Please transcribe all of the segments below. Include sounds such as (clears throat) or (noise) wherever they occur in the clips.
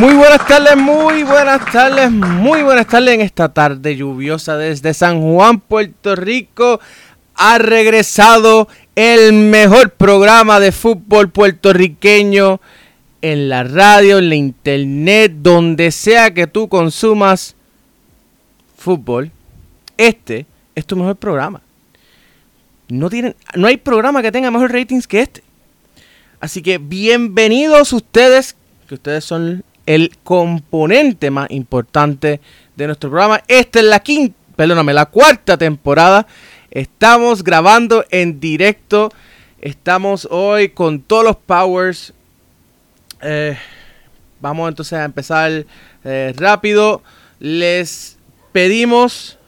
Muy buenas tardes, muy buenas tardes, muy buenas tardes en esta tarde lluviosa desde San Juan, Puerto Rico. Ha regresado el mejor programa de fútbol puertorriqueño en la radio, en la internet, donde sea que tú consumas fútbol. Este es tu mejor programa. No, tienen, no hay programa que tenga mejor ratings que este. Así que bienvenidos ustedes, que ustedes son el componente más importante de nuestro programa. Esta es la quinta, perdóname, la cuarta temporada. Estamos grabando en directo. Estamos hoy con todos los powers. Eh, vamos entonces a empezar eh, rápido. Les pedimos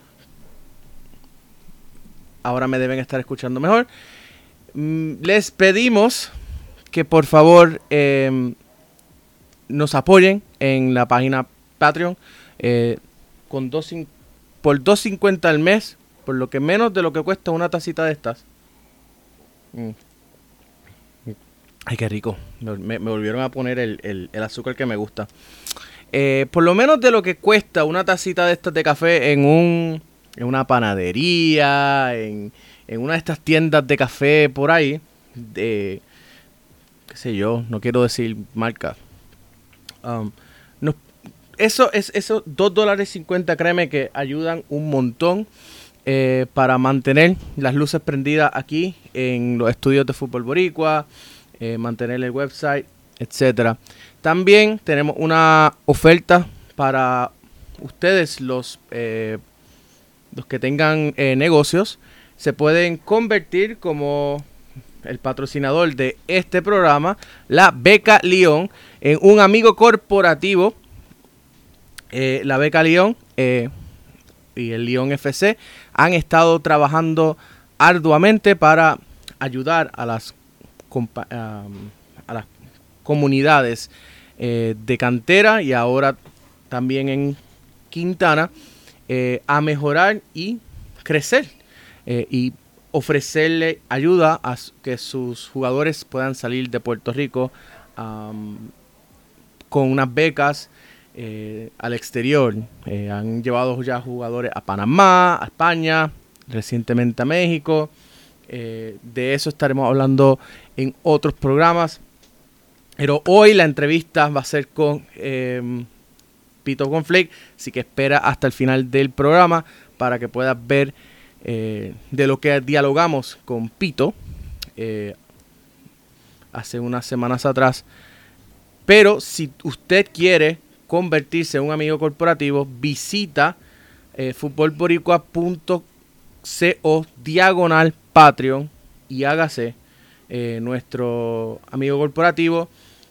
ahora me deben estar escuchando mejor. Mm, les pedimos que por favor em, nos apoyen en la página Patreon eh, con dos, por 2.50 al mes, por lo que menos de lo que cuesta una tacita de estas. Mm. Ay, qué rico. Me, volvieron a poner el, azúcar que me gusta. Eh, por lo menos de lo que cuesta una tacita de estas de café en un en una panadería, en, una de estas tiendas de café por ahí, de, qué sé yo, no quiero decir marca. Um, eso es esos 2 dólares 50, créeme que ayudan un montón eh, para mantener las luces prendidas aquí en los estudios de fútbol boricua, eh, mantener el website, etcétera. También tenemos una oferta para ustedes, los eh, los que tengan negocios, se pueden convertir como el patrocinador de este programa, la Beca León, en un amigo corporativo. Eh, la Beca León eh, y el León FC han estado trabajando arduamente para ayudar a las, comunidades de cantera y ahora también en Quintana eh, a mejorar y crecer eh, y ofrecerle ayuda a que sus jugadores puedan salir de Puerto Rico con unas becas eh, al exterior. han llevado ya jugadores a Panamá, a España, recientemente a México. de eso estaremos hablando en otros programas. Pero hoy la entrevista va a ser con Pito Conflict, así que espera hasta el final del programa para que puedas ver eh, de lo que dialogamos con Pito eh, hace unas semanas atrás. Pero si usted quiere convertirse en un amigo corporativo, visita eh, futbolboricua.co diagonal Patreon y hágase eh, nuestro amigo corporativo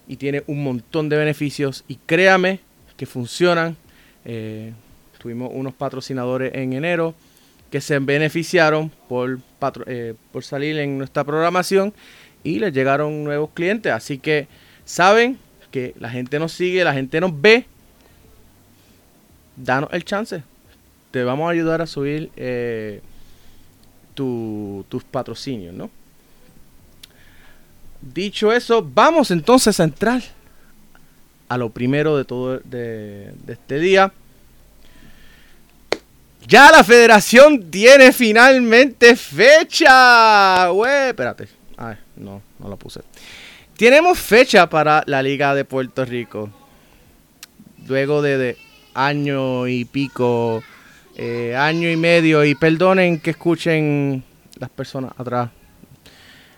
y tiene un montón de beneficios y créame que funcionan. Tuvimos unos patrocinadores en enero que se beneficiaron por, eh, por salir en nuestra programación y les llegaron nuevos clientes. Así que saben que la gente nos sigue, la gente nos ve. Danos el chance. Te vamos a ayudar a subir eh, tus patrocinios, ¿no? Dicho eso, vamos entonces a entrar a lo primero de todo de, este día. Ya la federación tiene finalmente fecha. Güey, espérate. No, no lo puse. Tenemos fecha para la Liga de Puerto Rico. Luego de, año y pico, eh, año y medio, y perdonen que escuchen las personas atrás.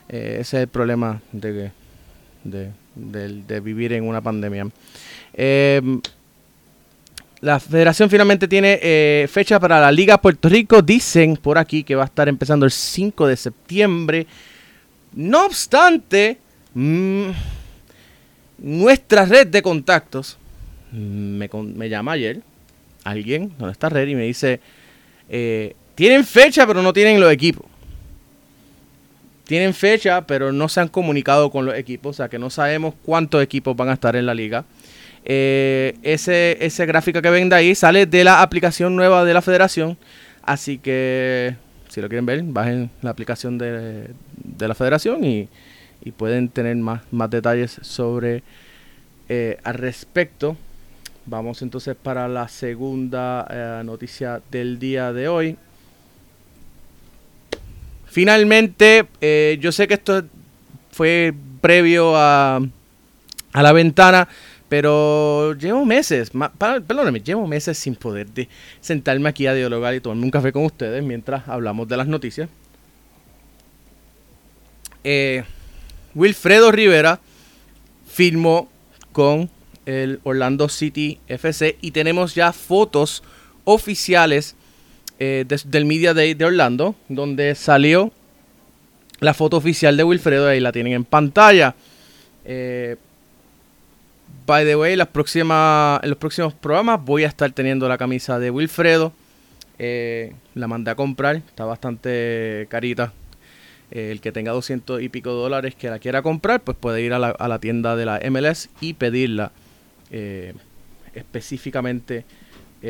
Eh, ese es el problema de, de, de, vivir en una pandemia. Em, la federación finalmente tiene eh, fecha para la Liga Puerto Rico. Dicen por aquí que va a estar empezando el 5 de septiembre. No obstante, mm, nuestra red de contactos me, me, llama ayer alguien, donde está red, y me dice, eh, tienen fecha pero no tienen los equipos tienen fecha, pero no se han comunicado con los equipos, o sea que no sabemos cuántos equipos van a estar en la liga. Eh, ese, ese gráfico que ven de ahí sale de la aplicación nueva de la federación, así que si lo quieren ver, bajen la aplicación de, la federación y, pueden tener más, más detalles sobre eh, al respecto vamos entonces para la segunda eh, noticia del día de hoy. Finalmente, yo sé que esto fue previo a, a la ventana, pero llevo meses, perdóname, llevo meses sin poder sentarme aquí a dialogar y tomarme un café con ustedes mientras hablamos de las noticias. Eh, Wilfredo Rivera firmó con el Orlando City FC y tenemos ya fotos oficiales eh, del Media Day de Orlando, donde salió la foto oficial de Wilfredo, ahí la tienen en pantalla. Eh, by the way, en los próximos programas voy a estar teniendo la camisa de Wilfredo. Eh, la mandé a comprar, está bastante carita. Eh, el que tenga 200 y pico dólares que la quiera comprar, pues puede ir a la, tienda de la MLS y pedirla eh, específicamente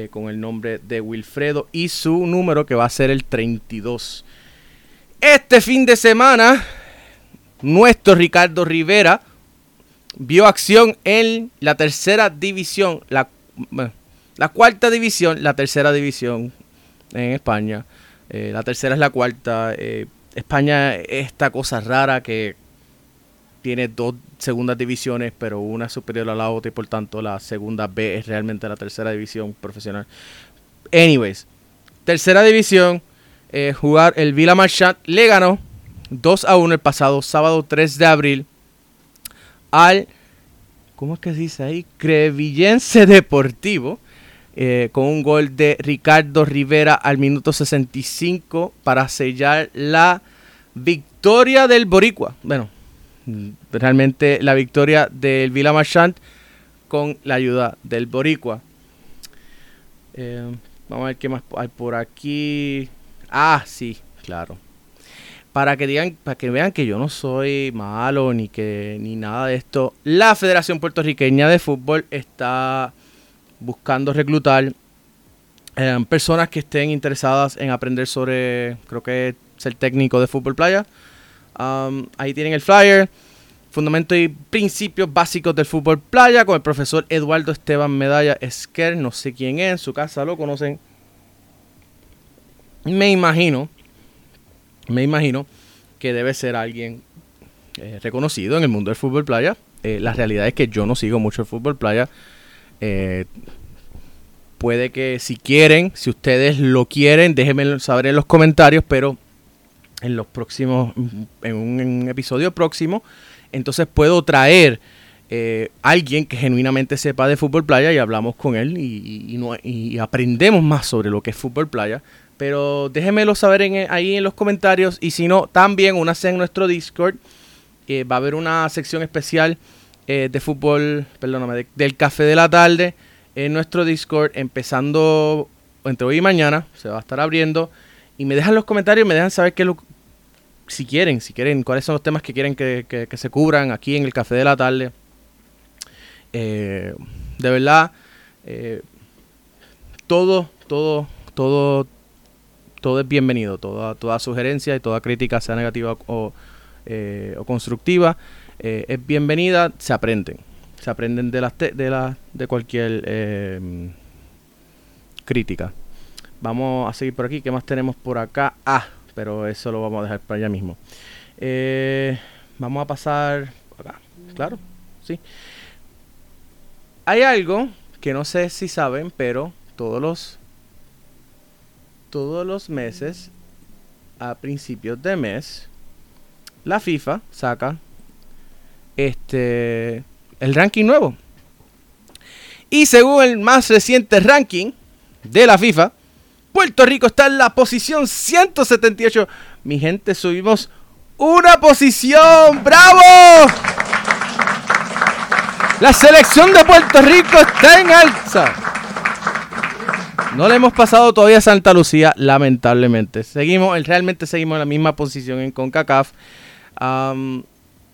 con el nombre de Wilfredo y su número que va a ser el 32. Este fin de semana, nuestro Ricardo Rivera vio acción en la tercera división, la, la cuarta división, la tercera división en España. Eh, la tercera es la cuarta. Eh, España es esta cosa rara que tiene dos segundas divisiones, pero una es superior a la otra y por tanto la segunda B es realmente la tercera división profesional. Anyways, tercera división, eh, jugar el Villa Marchand le ganó 2 a 1 el pasado sábado 3 de abril al, ¿cómo es que se dice ahí? Crevillense Deportivo. Eh, con un gol de Ricardo Rivera al minuto 65 para sellar la victoria del Boricua. Bueno, realmente la victoria del Villa Marchand con la ayuda del Boricua. Eh, vamos a ver qué más hay por aquí. Ah, sí, claro para que digan, para que vean que yo no soy malo ni que ni nada de esto. La Federación Puertorriqueña de Fútbol está buscando reclutar eh, personas que estén interesadas en aprender sobre, creo que ser técnico de fútbol playa. Um, ahí tienen el flyer, fundamentos y principios básicos del fútbol playa con el profesor Eduardo Esteban Medalla Esquer. No sé quién es, en su casa lo conocen. Me imagino me imagino que debe ser alguien eh, reconocido en el mundo del fútbol playa. Eh, la realidad es que yo no sigo mucho el fútbol playa. Eh, puede que si quieren, si ustedes lo quieren, déjenme saber en los comentarios, pero en los próximos, en un, episodio próximo, entonces puedo traer alguien que genuinamente sepa de fútbol playa y hablamos con él y aprendemos más sobre lo que es fútbol playa pero déjenmelo saber ahí en los comentarios. Y si no, también únase en nuestro Discord. Eh, va a haber una sección especial eh, de fútbol, perdóname, del café de la tarde en nuestro Discord. Empezando entre hoy y mañana. Se va a estar abriendo. Y me dejan los comentarios, me dejan saber qué lo, si quieren, si quieren, cuáles son los temas que quieren que, se cubran aquí en el café de la tarde. Eh, de verdad, todo, todo, todo, todo es bienvenido, toda, toda sugerencia y toda crítica, sea negativa o, eh, constructiva, eh, es bienvenida, se aprenden. Se aprenden de, las de, la, de cualquier em, crítica. Vamos a seguir por aquí. ¿Qué más tenemos por acá? Ah, pero eso lo vamos a dejar para allá mismo. Eh, vamos a pasar acá. Claro, sí. Hay algo que no sé si saben, pero todos los todos los meses, a principios de mes, la FIFA saca este el ranking nuevo. Y según el más reciente ranking de la FIFA, Puerto Rico está en la posición 178. Mi gente, subimos una posición. ¡Bravo! La selección de Puerto Rico está en alza. No le hemos pasado todavía a Santa Lucía, lamentablemente. Seguimos, realmente seguimos en la misma posición en CONCACAF.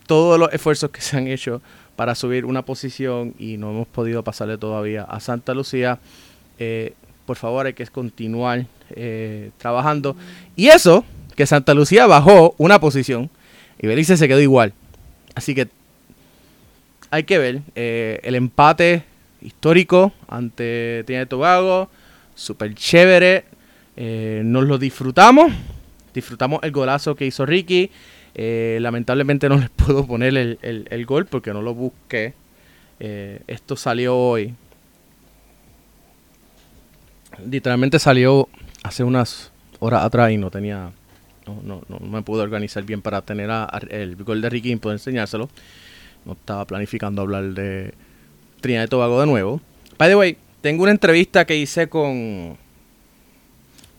todos los esfuerzos que se han hecho para subir una posición y no hemos podido pasarle todavía a Santa Lucía. Eh, por favor, hay que continuar eh, trabajando. Y eso, que Santa Lucía bajó una posición y Belice se quedó igual. Así que hay que ver. Eh, el empate histórico ante Trinidad y Tobago, súper chévere, eh, nos lo disfrutamos, disfrutamos el golazo que hizo Ricky, lamentablemente no (laughs) les puedo poner el, gol porque no lo busqué, esto salió hoy, literalmente salió hace unas horas atrás y no tenía no, no, me pude organizar bien para tener el gol de Ricky y poder enseñárselo. No estaba planificando hablar de Trinidad y Tobago de nuevo. By the way, tengo una entrevista que hice con,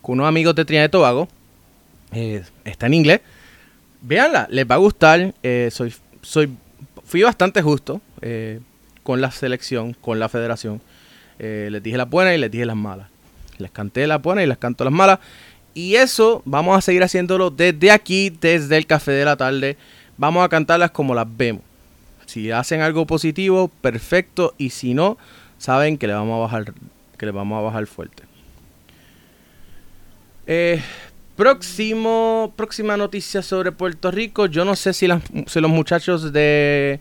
con unos amigos de Trinidad y Tobago. Eh, está en inglés. Véanla, les va a gustar. Eh, soy, soy, fui bastante justo eh, con la selección, con la federación. les dije las buenas y les dije las malas. Les canté las buenas y les canto las malas. Y eso vamos a seguir haciéndolo desde aquí, desde el café de la tarde. Vamos a cantarlas como las vemos. Si hacen algo positivo, perfecto. Y si no, saben que le vamos a bajar, que le vamos a bajar fuerte. Eh, próximo, próxima noticia sobre Puerto Rico. Yo no sé si, los muchachos de,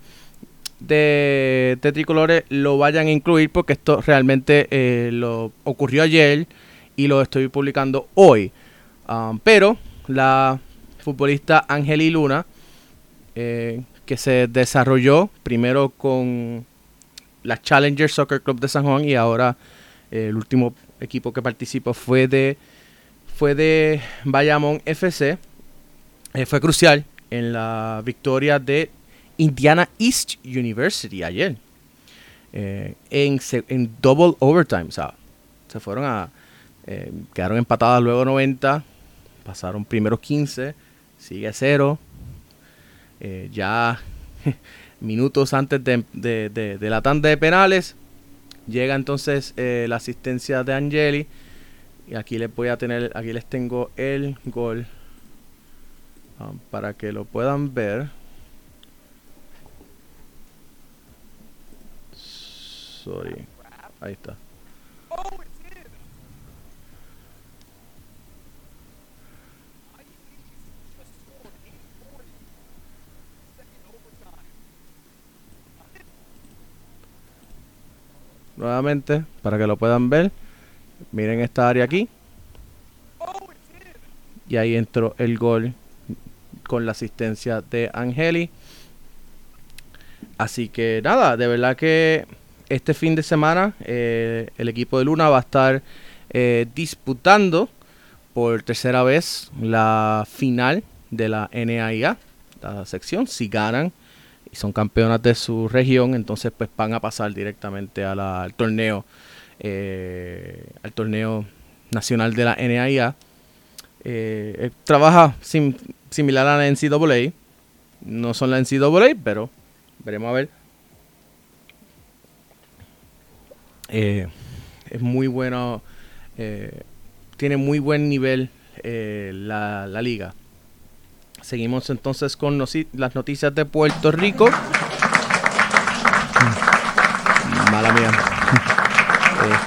de, Tricolores lo vayan a incluir porque esto realmente eh, lo ocurrió ayer y lo estoy publicando hoy. Um, pero la futbolista Angeli Luna, eh, que se desarrolló primero con la Challenger Soccer Club de San Juan y ahora eh, el último equipo que participó fue de fue de Bayamón FC. Eh, fue crucial en la victoria de Indiana East University ayer. en, en double overtime. O sea, se fueron a, eh, quedaron empatadas luego 90. Pasaron primeros 15. Sigue 0. Eh, ya minutos antes de, la tanda de penales. Llega entonces eh, la asistencia de Angeli. Y aquí les voy a tener. Aquí les tengo el gol. Um, para que lo puedan ver. Sorry. Ahí está. Nuevamente para que lo puedan ver. Miren esta área aquí. Y ahí entró el gol con la asistencia de Angeli. Así que nada, de verdad que este fin de semana eh, el equipo de Luna va a estar eh, disputando por tercera vez la final de la NAIA, la sección. Si ganan, y son campeonas de su región, entonces pues van a pasar directamente al torneo, eh, al torneo nacional de la NAIA. Eh, eh, trabaja similar a la NCAA, no son la NCAA, pero veremos a ver. es muy bueno, tiene muy buen nivel la, la liga. Seguimos entonces con las noticias de Puerto Rico. Mala mía. Eh.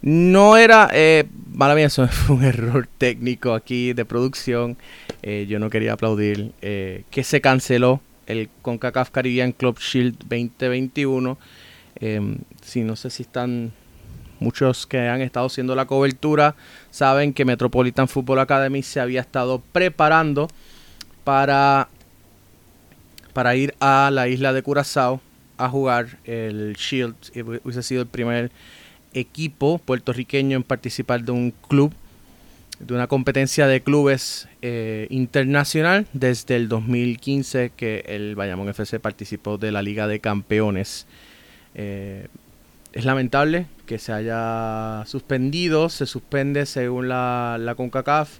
no era, eh, mala mía, eso (laughs) fue un error técnico aquí de producción. Eh, yo no quería aplaudir que se canceló el CONCACAF Caribbean Club Shield 2021. si no sé si están Muchos que han estado haciendo la cobertura saben que Metropolitan Football Academy se había estado preparando para, para ir a la isla de Curazao a jugar el Shield. Hubiese sido el primer equipo puertorriqueño en participar de un club, de una competencia de clubes eh, internacional desde el 2015 que el Bayamón FC participó de la Liga de Campeones. Eh, es lamentable que se haya suspendido, se suspende según la, CONCACAF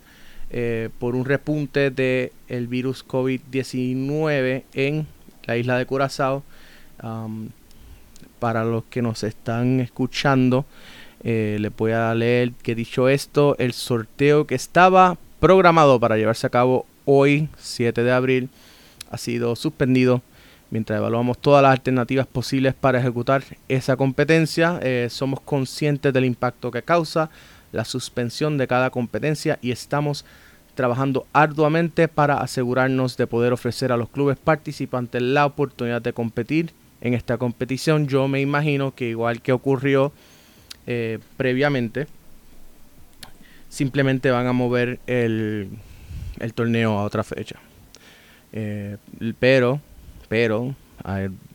eh, por un repunte del el virus COVID-19 en la isla de Curazao. para los que nos están escuchando, eh, les voy a leer que dicho esto, el sorteo que estaba programado para llevarse a cabo hoy, 7 de abril, ha sido suspendido mientras evaluamos todas las alternativas posibles para ejecutar esa competencia, eh, somos conscientes del impacto que causa la suspensión de cada competencia y estamos trabajando arduamente para asegurarnos de poder ofrecer a los clubes participantes la oportunidad de competir en esta competición. Yo me imagino que igual que ocurrió eh, previamente, simplemente van a mover el, torneo a otra fecha. Eh, pero, pero,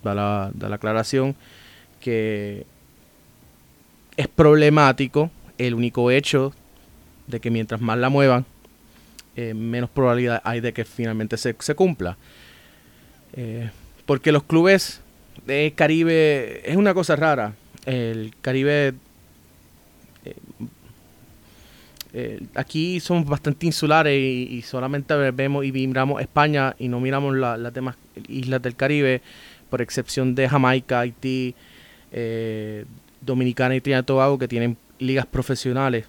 da la, aclaración que es problemático el único hecho de que mientras más la muevan, eh, menos probabilidad hay de que finalmente se, cumpla. Eh, porque los clubes de Caribe es una cosa rara. El Caribe eh, aquí somos bastante insulares y, solamente vemos y miramos España y no miramos las demás islas del Caribe, por excepción de Jamaica, Haití, Dominicana y Trinidad y Tobago, que tienen ligas profesionales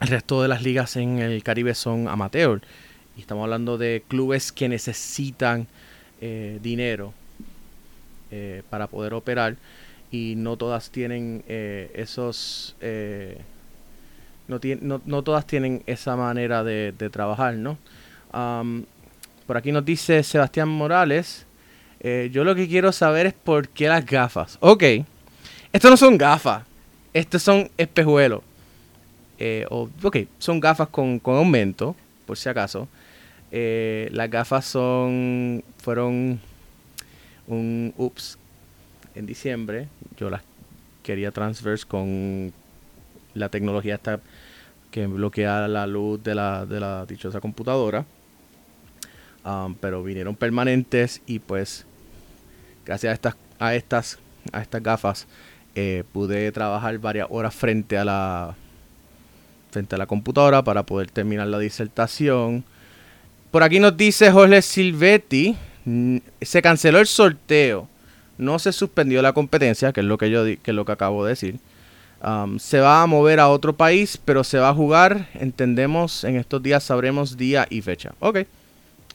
el resto de las ligas en el Caribe son amateur. Y estamos hablando de clubes que necesitan eh, dinero eh, para poder operar. Y no todas tienen eh, esos... no, todas tienen esa manera de, trabajar, ¿no? por aquí nos dice Sebastián Morales. yo lo que quiero saber es por qué las gafas. Ok. Estos no son gafas. Estos son espejuelos. Eh, ok, son gafas con, aumento, por si acaso. Eh, las gafas son fueron un ups en diciembre. Yo las quería transverse con la tecnología esta que bloquea la luz de la, de la dichosa computadora. Um, pero vinieron permanentes y pues gracias a estas, a estas, a estas gafas eh, pude trabajar varias horas frente a la frente a la computadora para poder terminar la disertación. Por aquí nos dice Jorge Silvetti, se canceló el sorteo, no se suspendió la competencia, que es lo que yo que es lo que acabo de decir. Um, se va a mover a otro país, pero se va a jugar, entendemos, en estos días sabremos día y fecha. Ok,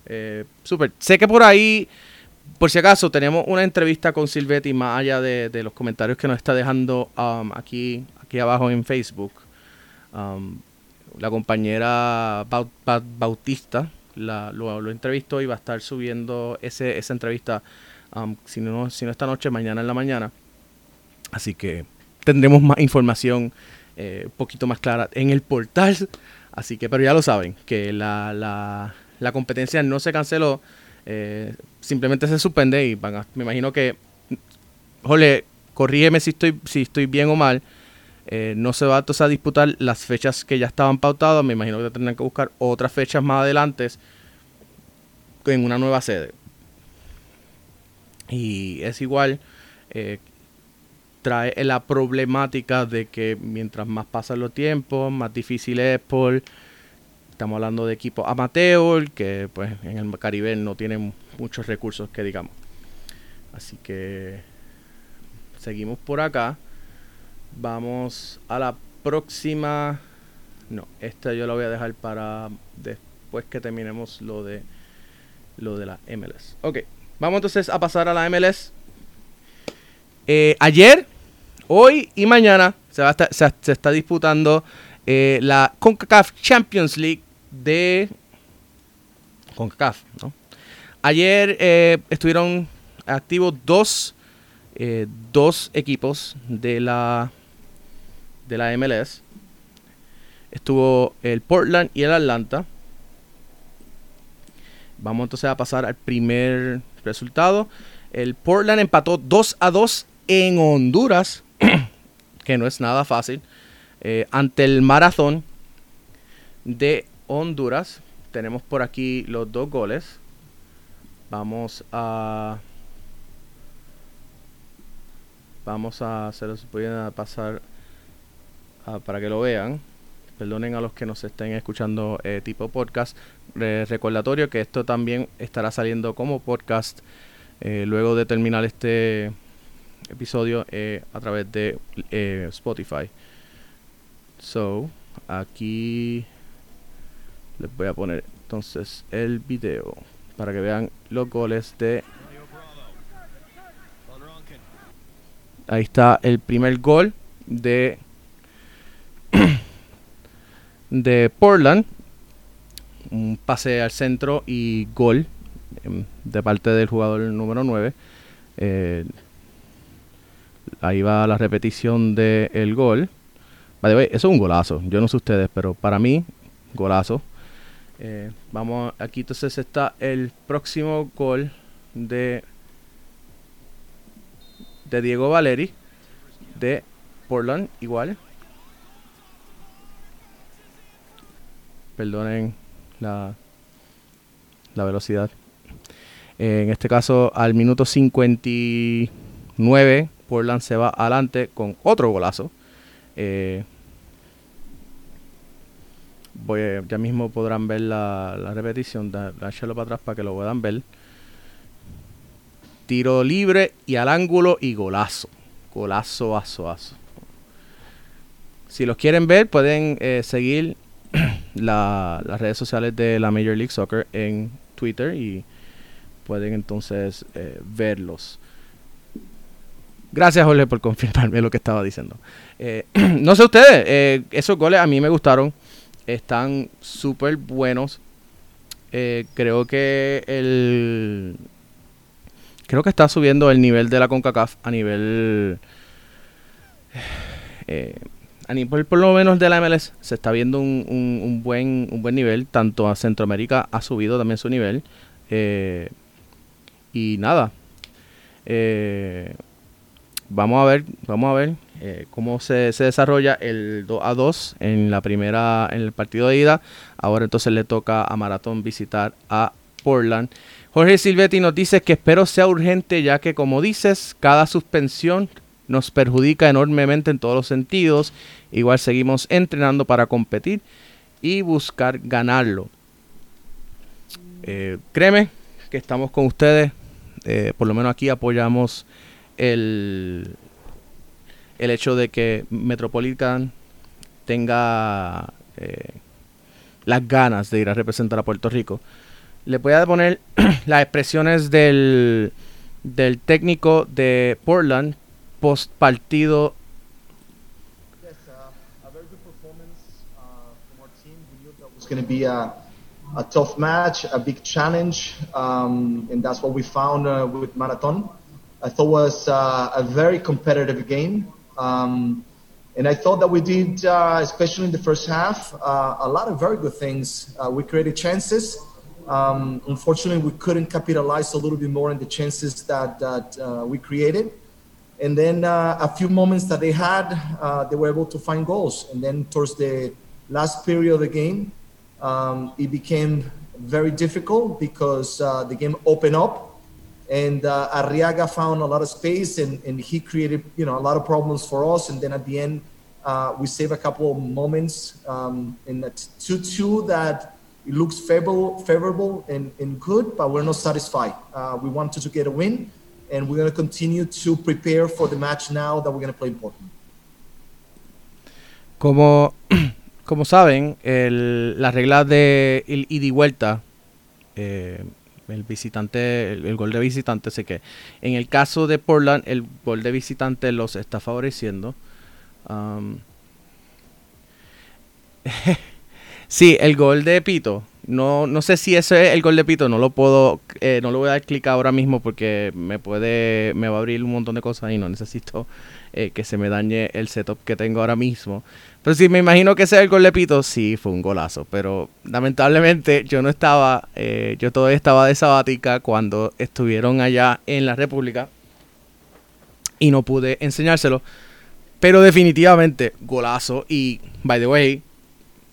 eh, súper. Sé que por ahí, por si acaso, tenemos una entrevista con Silvetti, más allá de, los comentarios que nos está dejando um, aquí, aquí abajo en Facebook. Um, la compañera Bautista la, lo, entrevistó y va a estar subiendo ese, esa entrevista, si, no, si no esta noche, mañana en la mañana. Así que tendremos más información eh, un poquito más clara en el portal. Así que, pero ya lo saben, que la, la, la competencia no se canceló, eh, simplemente se suspende y van a, me imagino que, jole, corrígeme si estoy, si estoy bien o mal, eh, no se va entonces a disputar las fechas que ya estaban pautadas. Me imagino que tendrán que buscar otras fechas más adelante en una nueva sede. Y es igual, eh, trae la problemática de que mientras más pasan los tiempos, más difícil es por... Estamos hablando de equipos amateur, que pues en el Caribe no tienen muchos recursos que digamos. Así que seguimos por acá. Vamos a la próxima. No, esta yo la voy a dejar para después que terminemos lo de lo de la MLS. Ok, vamos entonces a pasar a la MLS. Eh, ayer, hoy y mañana se, va se, está disputando eh, la CONCACAF Champions League de CONCACAF. ¿no? Ayer eh, estuvieron activos dos, dos equipos de la de la MLS. Estuvo el Portland y el Atlanta. Vamos entonces a pasar al primer resultado. El Portland empató 2 a 2 en Honduras, que no es nada fácil, eh, ante el Maratón de Honduras. Tenemos por aquí los dos goles. Vamos a... Vamos a... Se los voy a pasar Ah, para que lo vean. Perdonen a los que nos estén escuchando eh, tipo podcast. recordatorio que esto también estará saliendo como podcast eh, luego de terminar este episodio eh, a través de Spotify. So, aquí les voy a poner entonces el video para que vean los goles de Ahí está el primer gol de (coughs) de Portland. un pase al centro y gol em, de parte del jugador número 9. Eh, ahí va la repetición del gol. eso es un golazo. Yo no sé ustedes, pero para mí, golazo. Eh, vamos, aquí entonces está el próximo gol de, de Diego Valeri de Portland, igual. Perdonen la, la velocidad. en este caso, al minuto 59, Portland se va adelante con otro golazo. Eh, voy, ya mismo podrán ver la, repetición. echarlo para atrás para que lo puedan ver. Tiro libre y al ángulo y golazo. Golazo, aso, aso. Si los quieren ver, pueden eh, seguir (clears throat) las redes sociales de la Major League Soccer en Twitter y pueden entonces eh, verlos. Gracias, Jorge, por confirmarme lo que estaba diciendo. Eh, (clears throat) no sé ustedes, esos goles a mí me gustaron. Están súper buenos. creo que el. Creo que está subiendo el nivel de la CONCACAF a nivel. (sighs) Eh, por, por, lo menos de la MLS se está viendo un, buen, un buen nivel. Tanto a Centroamérica ha subido también su nivel. Eh, y nada. Eh, vamos a ver, vamos a ver eh, cómo se, se, desarrolla el 2 a 2 en la primera, en el partido de ida. Ahora entonces le toca a Maratón visitar a Portland. Jorge Silvetti nos dice que espero sea urgente ya que como dices, cada suspensión nos perjudica enormemente en todos los sentidos. Igual seguimos entrenando para competir y buscar ganarlo. Eh, créeme que estamos con ustedes. Eh, por lo menos aquí apoyamos el, el hecho de que Metropolitan tenga eh, las ganas de ir a representar a Puerto Rico. Le voy a poner (clears throat) las expresiones del, del técnico de Portland, post partido. Was going to be a, a tough match, a big challenge, um, and that's what we found uh, with Marathon. I thought was uh, a very competitive game. Um, and I thought that we did, uh, especially in the first half, uh, a lot of very good things. Uh, we created chances. Um, unfortunately, we couldn't capitalize a little bit more on the chances that, that uh, we created. And then uh, a few moments that they had, they were able to find goals. And then towards the last period of the game, um, it became very difficult because the game opened up and uh, Arriaga found a lot of space and, and he created you know a lot of problems for us. And then at the end, uh, we saved a couple of moments um, in that 2-2 that it looks favorable, favorable and, and good, but we're not satisfied. Uh, we wanted to get a win and we're going to continue to prepare for the match now that we're going to play important. Como, (clears throat) como saben, el, la regla de ida y vuelta, eh, el visitante, el, gol de visitante, sé que en el caso de Portland, el gol de visitante los está favoreciendo. Um, (laughs) sí, el gol de Pito no, no sé si ese es el gol de Pito, no lo puedo, eh, no lo voy a dar clic ahora mismo porque me puede, me va a abrir un montón de cosas y no necesito eh, que se me dañe el setup que tengo ahora mismo. Pero si me imagino que ese es el gol de Pito, sí, fue un golazo. Pero lamentablemente yo no estaba, eh, yo todavía estaba de sabática cuando estuvieron allá en la República y no pude enseñárselo. Pero definitivamente, golazo. Y, by the way,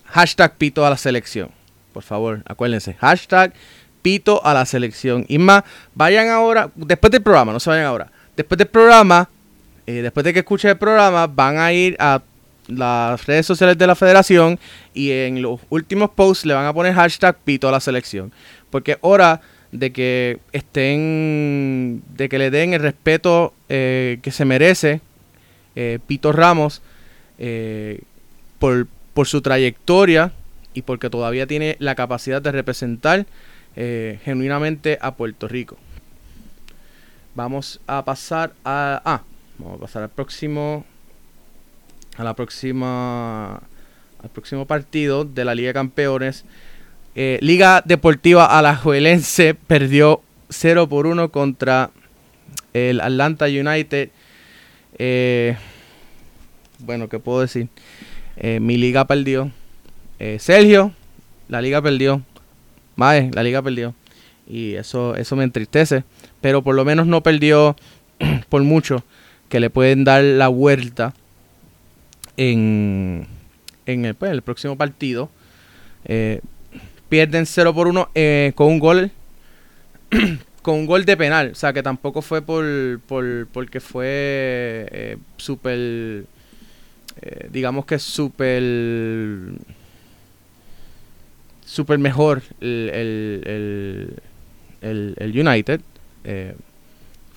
hashtag Pito a la selección por favor, acuérdense. Hashtag pito a la selección. Y más, vayan ahora, después del programa, no se vayan ahora. Después del programa, eh, después de que escuchen el programa, van a ir a las redes sociales de la federación y en los últimos posts le van a poner hashtag pito a la selección. Porque hora de que estén, de que le den el respeto eh, que se merece eh, Pito Ramos por, por su trayectoria y porque todavía tiene la capacidad de representar eh, genuinamente a Puerto Rico. Vamos a pasar a. Ah, vamos a pasar al próximo. A la próxima. Al próximo partido de la Liga de Campeones. Eh, Liga Deportiva Alajuelense (laughs) perdió 0 por 1 contra el Atlanta United. Eh, bueno, ¿qué puedo decir? Eh, mi liga perdió. Sergio, la liga perdió. Mae, la liga perdió. Y eso, eso me entristece. Pero por lo menos no perdió (clears throat) por mucho. Que le pueden dar la vuelta en, el, pues, el próximo partido. Eh, pierden 0 por 1 eh, con un gol. (clears throat) con un gol de penal. O sea que tampoco fue por, por porque fue eh, súper. digamos que súper. Súper mejor el, el, el, el United.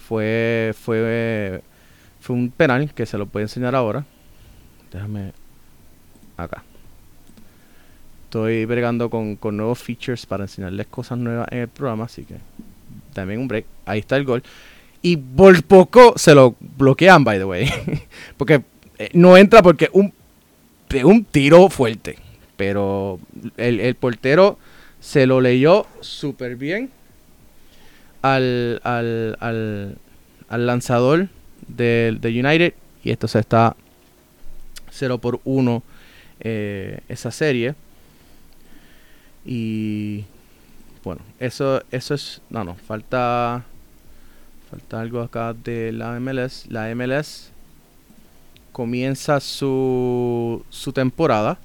fue, fue, fue un penal que se lo puede enseñar ahora. Déjame acá. Estoy bregando con, nuevos features para enseñarles cosas nuevas en el programa, así que también un break. Ahí está el gol. Y por poco se lo bloquean, by the way. (laughs) porque eh, no entra porque un, un tiro fuerte. Pero el, portero se lo leyó súper bien al, al, al, lanzador de, de United. Y esto se está 0 por 1 eh, esa serie. Y bueno, eso, eso es. No, no, falta. Falta algo acá de la MLS. La MLS comienza su, su temporada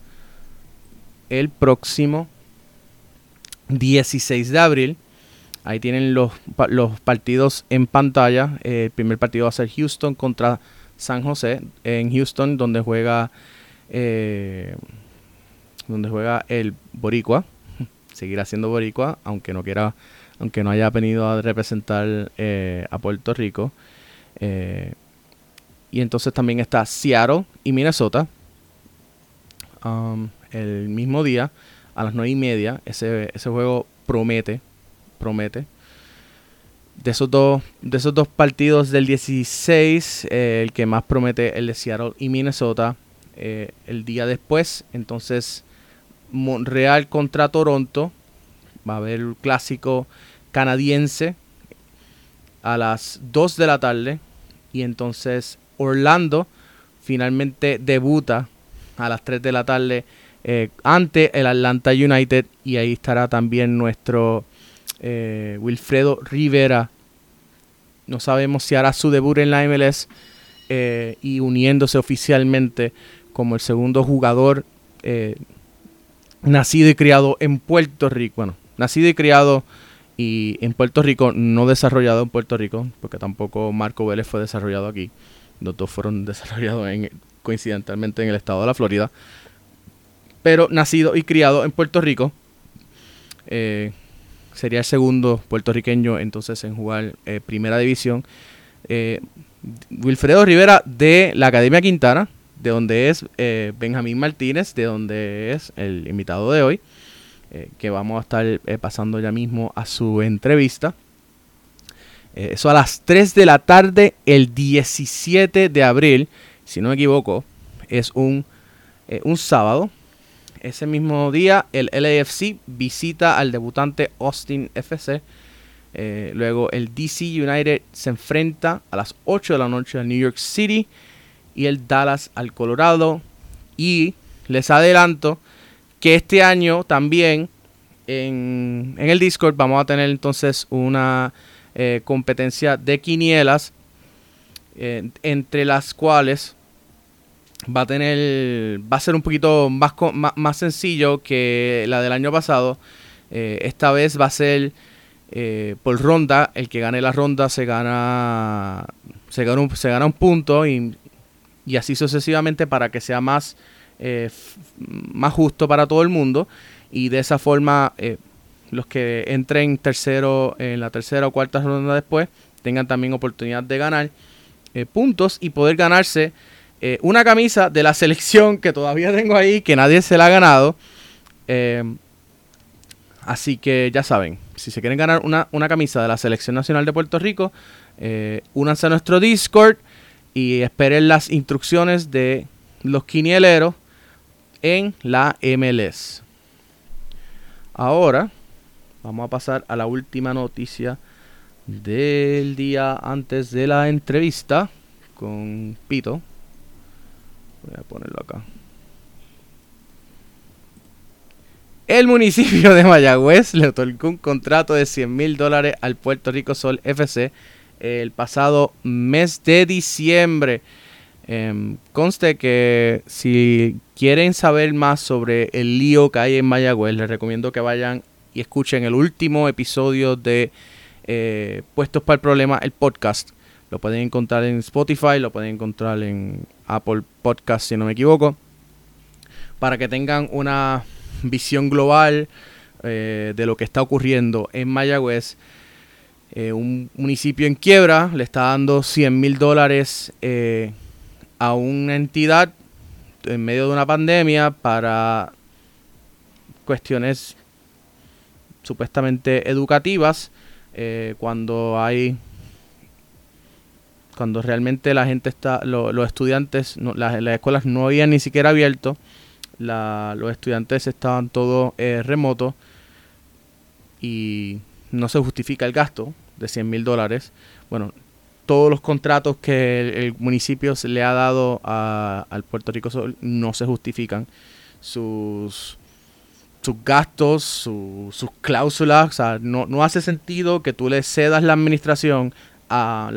el próximo 16 de abril. Ahí tienen los, los partidos en pantalla. el primer partido va a ser Houston contra San José, en Houston, donde juega, eh, donde juega el Boricua. (laughs) Seguirá siendo Boricua, aunque no quiera, aunque no haya venido a representar eh, a Puerto Rico. Eh, y entonces también está Seattle y Minnesota. Um, el mismo día, a las nueve y media. Ese, ese juego promete. Promete de esos dos, de esos dos partidos del 16, eh, el que más promete el de Seattle y Minnesota. Eh, el día después, entonces Montreal contra Toronto. Va a haber el clásico canadiense a las 2 de la tarde. Y entonces Orlando finalmente debuta a las 3 de la tarde eh, ante el Atlanta United. Y ahí estará también nuestro eh, Wilfredo Rivera. No sabemos si hará su debut en la MLS eh, y uniéndose oficialmente como el segundo jugador eh, nacido y criado en Puerto Rico. Bueno, nacido y criado y en Puerto Rico, no desarrollado en Puerto Rico, porque tampoco Marco Vélez fue desarrollado aquí. Los dos fueron (laughs) desarrollados en, coincidentalmente en el estado de la Florida. Pero nacido y criado en Puerto Rico. Sería el segundo puertorriqueño entonces en jugar eh, Primera División. Eh, Wilfredo Rivera de la Academia Quintana, de donde es eh, Benjamín Martínez, de donde es el invitado de hoy, que vamos a estar pasando ya mismo a su entrevista. eso a las 3 de la tarde, el 17 de abril, si no me equivoco, es un, un sábado. Ese mismo día, el LAFC visita al debutante Austin FC. Eh, luego el DC United se enfrenta a las 8 de la noche al New York City y el Dallas al Colorado. Y les adelanto que este año también en, el Discord vamos a tener entonces una eh, competencia de quinielas eh, entre las cuales va a tener va a ser un poquito más, más, sencillo que la del año pasado. Eh, esta vez va a ser eh, por ronda. El que gane la ronda se gana se gana un, se gana un punto y, y así sucesivamente para que sea más, eh, más justo para todo el mundo. Y de esa forma los que entren tercero en la tercera o cuarta ronda después tengan también oportunidad de ganar puntos y poder ganarse eh, una camisa de la selección que todavía tengo ahí, que nadie se la ha ganado. Eh, así que ya saben, si se quieren ganar una, camisa de la Selección Nacional de Puerto Rico, eh, únanse a nuestro Discord y esperen las instrucciones de los quinieleros en la MLS. ahora vamos a pasar a la última noticia del día antes de la entrevista con Pito. Voy a ponerlo acá. El municipio de Mayagüez le otorgó un contrato de 100 mil dólares al Puerto Rico Sol FC el pasado mes de diciembre. Em, conste que si quieren saber más sobre el lío que hay en Mayagüez, les recomiendo que vayan y escuchen el último episodio de eh, Puestos para el Problema, el podcast. Lo pueden encontrar en Spotify, lo pueden encontrar en Apple Podcast, si no me equivoco. Para que tengan una visión global eh, de lo que está ocurriendo en Mayagüez. Eh, un municipio en quiebra le está dando 100 mil dólares a una entidad en medio de una pandemia para cuestiones supuestamente educativas eh, cuando hay cuando realmente la gente está los estudiantes las, escuelas no habían ni siquiera abierto los estudiantes estaban todos eh, remotos y no se justifica el gasto de 100 mil dólares bueno todos los contratos que el, municipio le ha dado al Puerto Rico Sol no se justifican sus sus gastos, sus cláusulas. O sea, no, hace sentido que tú le cedas la administración a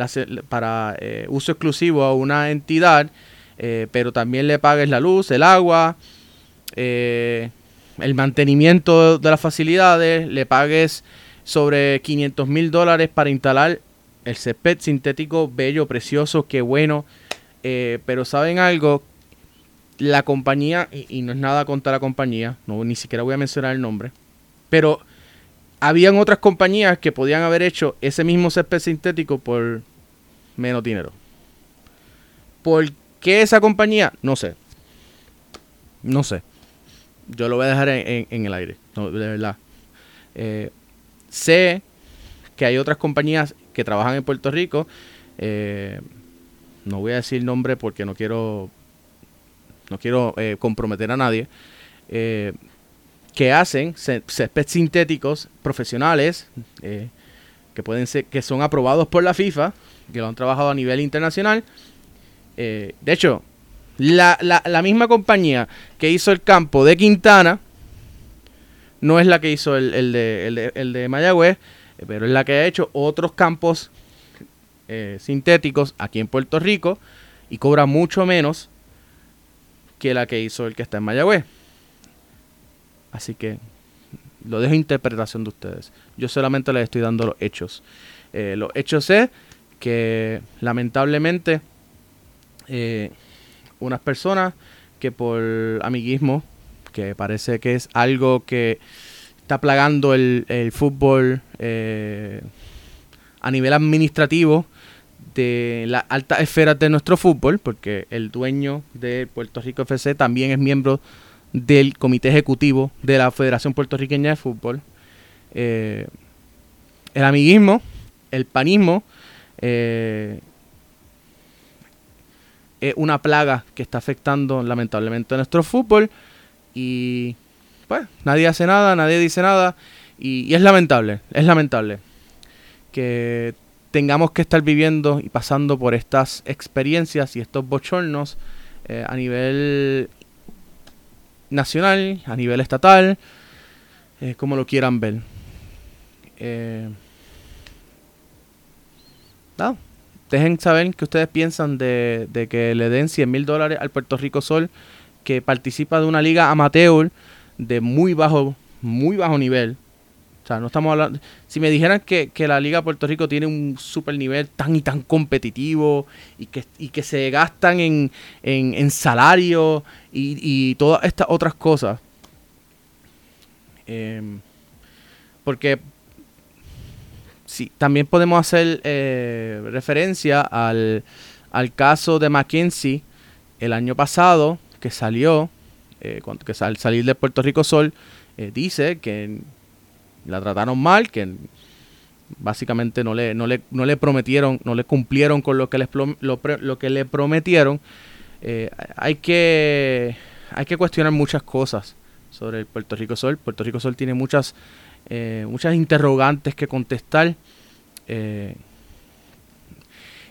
para eh, uso exclusivo a una entidad, eh, pero también le pagues la luz, el agua, eh, el mantenimiento de las facilidades, le pagues sobre 500 mil dólares para instalar el césped sintético bello, precioso, qué bueno. pero saben algo, la compañía, y, no es nada contra la compañía, no, ni siquiera voy a mencionar el nombre, pero habían otras compañías que podían haber hecho ese mismo césped sintético por menos dinero. ¿Por qué esa compañía? No sé. No sé. Yo lo voy a dejar en, el aire, de verdad. Eh, sé que hay otras compañías que trabajan en Puerto Rico. Eh, no voy a decir nombre porque no quiero no quiero eh, comprometer a nadie, que hacen césped sintéticos profesionales eh, que pueden ser que son aprobados por la FIFA, que lo han trabajado a nivel internacional. de hecho, la, la, misma compañía que hizo el campo de Quintana no es la que hizo el, el, de, el, de, el de Mayagüez, pero es la que ha hecho otros campos sintéticos aquí en Puerto Rico y cobra mucho menos que la que hizo el que está en Mayagüez. Así que lo dejo a interpretación de ustedes. Yo solamente les estoy dando los hechos. Eh, los hechos es que lamentablemente eh, unas personas que por amiguismo, que parece que es algo que está plagando el, fútbol eh, a nivel administrativo, de las altas esferas de nuestro fútbol, porque el dueño de Puerto Rico FC también es miembro del comité ejecutivo de la Federación Puertorriqueña de Fútbol. Eh, el amiguismo, el panismo, eh, es una plaga que está afectando lamentablemente a nuestro fútbol y pues nadie hace nada, nadie dice nada y, es lamentable, es lamentable que tengamos que estar viviendo y pasando por estas experiencias y estos bochornos eh, a nivel nacional, a nivel estatal, eh, como lo quieran ver. Eh, dejen saber qué ustedes piensan de, de que le den 100 mil dólares al Puerto Rico Sol, que participa de una liga amateur de muy bajo, muy bajo nivel o sea, no estamos hablando. Si me dijeran que, la Liga de Puerto Rico tiene un super nivel tan y tan competitivo y que, que se gastan en, en, salario y, todas estas otras cosas. Em, porque sí, también podemos hacer eh, referencia al, al, caso de Mackenzie el año pasado que salió, eh, que al salir de Puerto Rico Sol, eh, dice que la trataron mal, que básicamente no le, no le, no le prometieron, no le cumplieron con lo que, les, lo, que le prometieron. Eh, hay, que, hay que cuestionar muchas cosas sobre el Puerto Rico Sol. Puerto Rico Sol tiene muchas, eh, muchas interrogantes que contestar. Eh,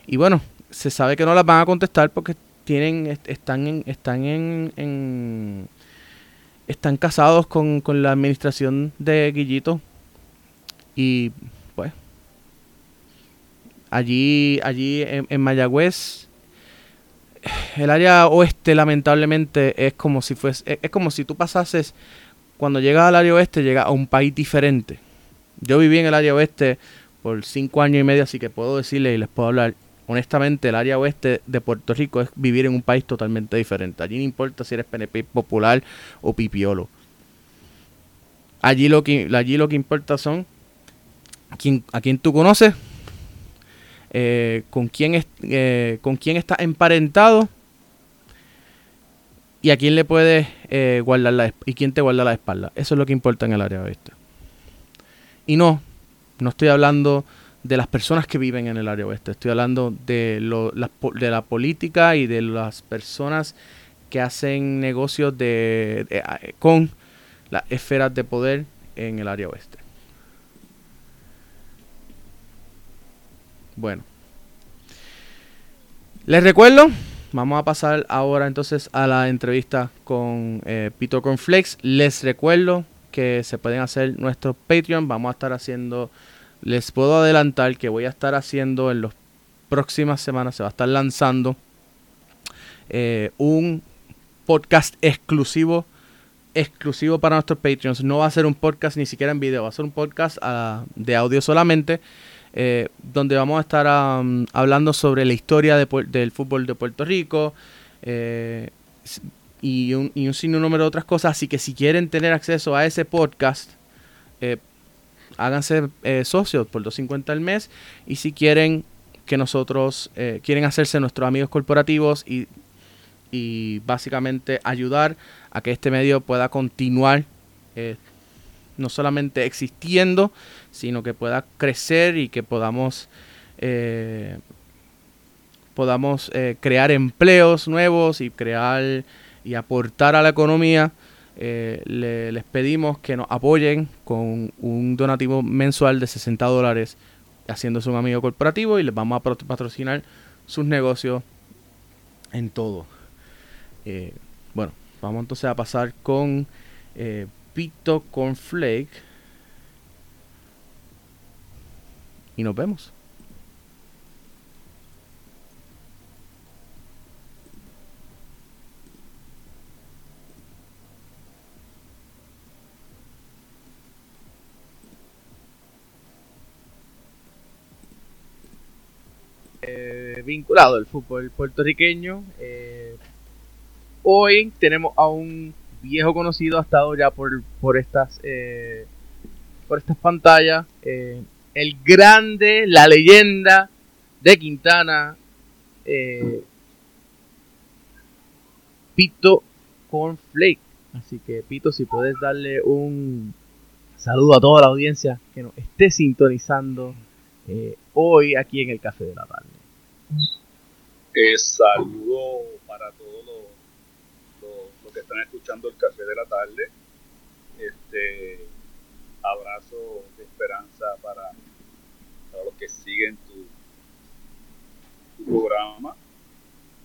y bueno, se sabe que no las van a contestar porque tienen, están en, están en, están casados con, la administración de Guillito. Y pues allí, allí en, Mayagüez, el área oeste lamentablemente es como si fuese, es, como si tú pasases, cuando llegas al área oeste, llegas a un país diferente. Yo viví en el área oeste por cinco años y medio, así que puedo decirle y les puedo hablar honestamente, el área oeste de Puerto Rico es vivir en un país totalmente diferente. Allí no importa si eres PNP popular o pipiolo. Allí lo que, allí lo que importa son quién, a quién tú conoces, eh, con, quién es, eh, con quién está emparentado y a quién le puedes eh, guardar la y quién te guarda la espalda. Eso es lo que importa en el área oeste. Y no, no estoy hablando de las personas que viven en el área oeste. Estoy hablando de, lo, la, de la política y de las personas que hacen negocios de, con las esferas de poder en el área oeste. Bueno. Les recuerdo, vamos a pasar ahora entonces a la entrevista con eh, Pito Conflex. Les recuerdo que se pueden hacer nuestro Patreon. Vamos a estar haciendo les puedo adelantar que voy a estar haciendo en las próximas semanas, se va a estar lanzando eh, un podcast exclusivo exclusivo para nuestros Patreons. No va a ser un podcast ni siquiera en video, va a ser un podcast ah, de audio solamente, eh, donde vamos a estar hablando sobre la historia del fútbol de Puerto Rico eh, y, un, y un sinnúmero de otras cosas. Así que si quieren tener acceso a ese podcast, háganse eh, socios por 2.50 al mes y si quieren que nosotros eh, quieren hacerse nuestros amigos corporativos y, y, básicamente ayudar a que este medio pueda continuar eh, no solamente existiendo sino que pueda crecer y que podamos podamos crear empleos nuevos y crear y aportar a la economía eh, les pedimos que nos apoyen con un donativo mensual de 60 dólares haciéndose un amigo corporativo y les vamos a patrocinar sus negocios en todo. Eh, bueno, vamos entonces a pasar con eh, Pito Cornflake y nos vemos. Eh, vinculado al fútbol puertorriqueño. Eh, hoy tenemos a un viejo conocido, ha estado ya por, por estas eh, por estas pantallas, el grande, la leyenda de Quintana, Pito Cornflake. Así que Pito, si puedes darle un saludo a toda la audiencia que nos esté sintonizando hoy aquí en el Café de la Tarde. Eh, saludo para todos los, que están escuchando el Café de la Tarde. Este abrazo de esperanza para, los que siguen tu, programa.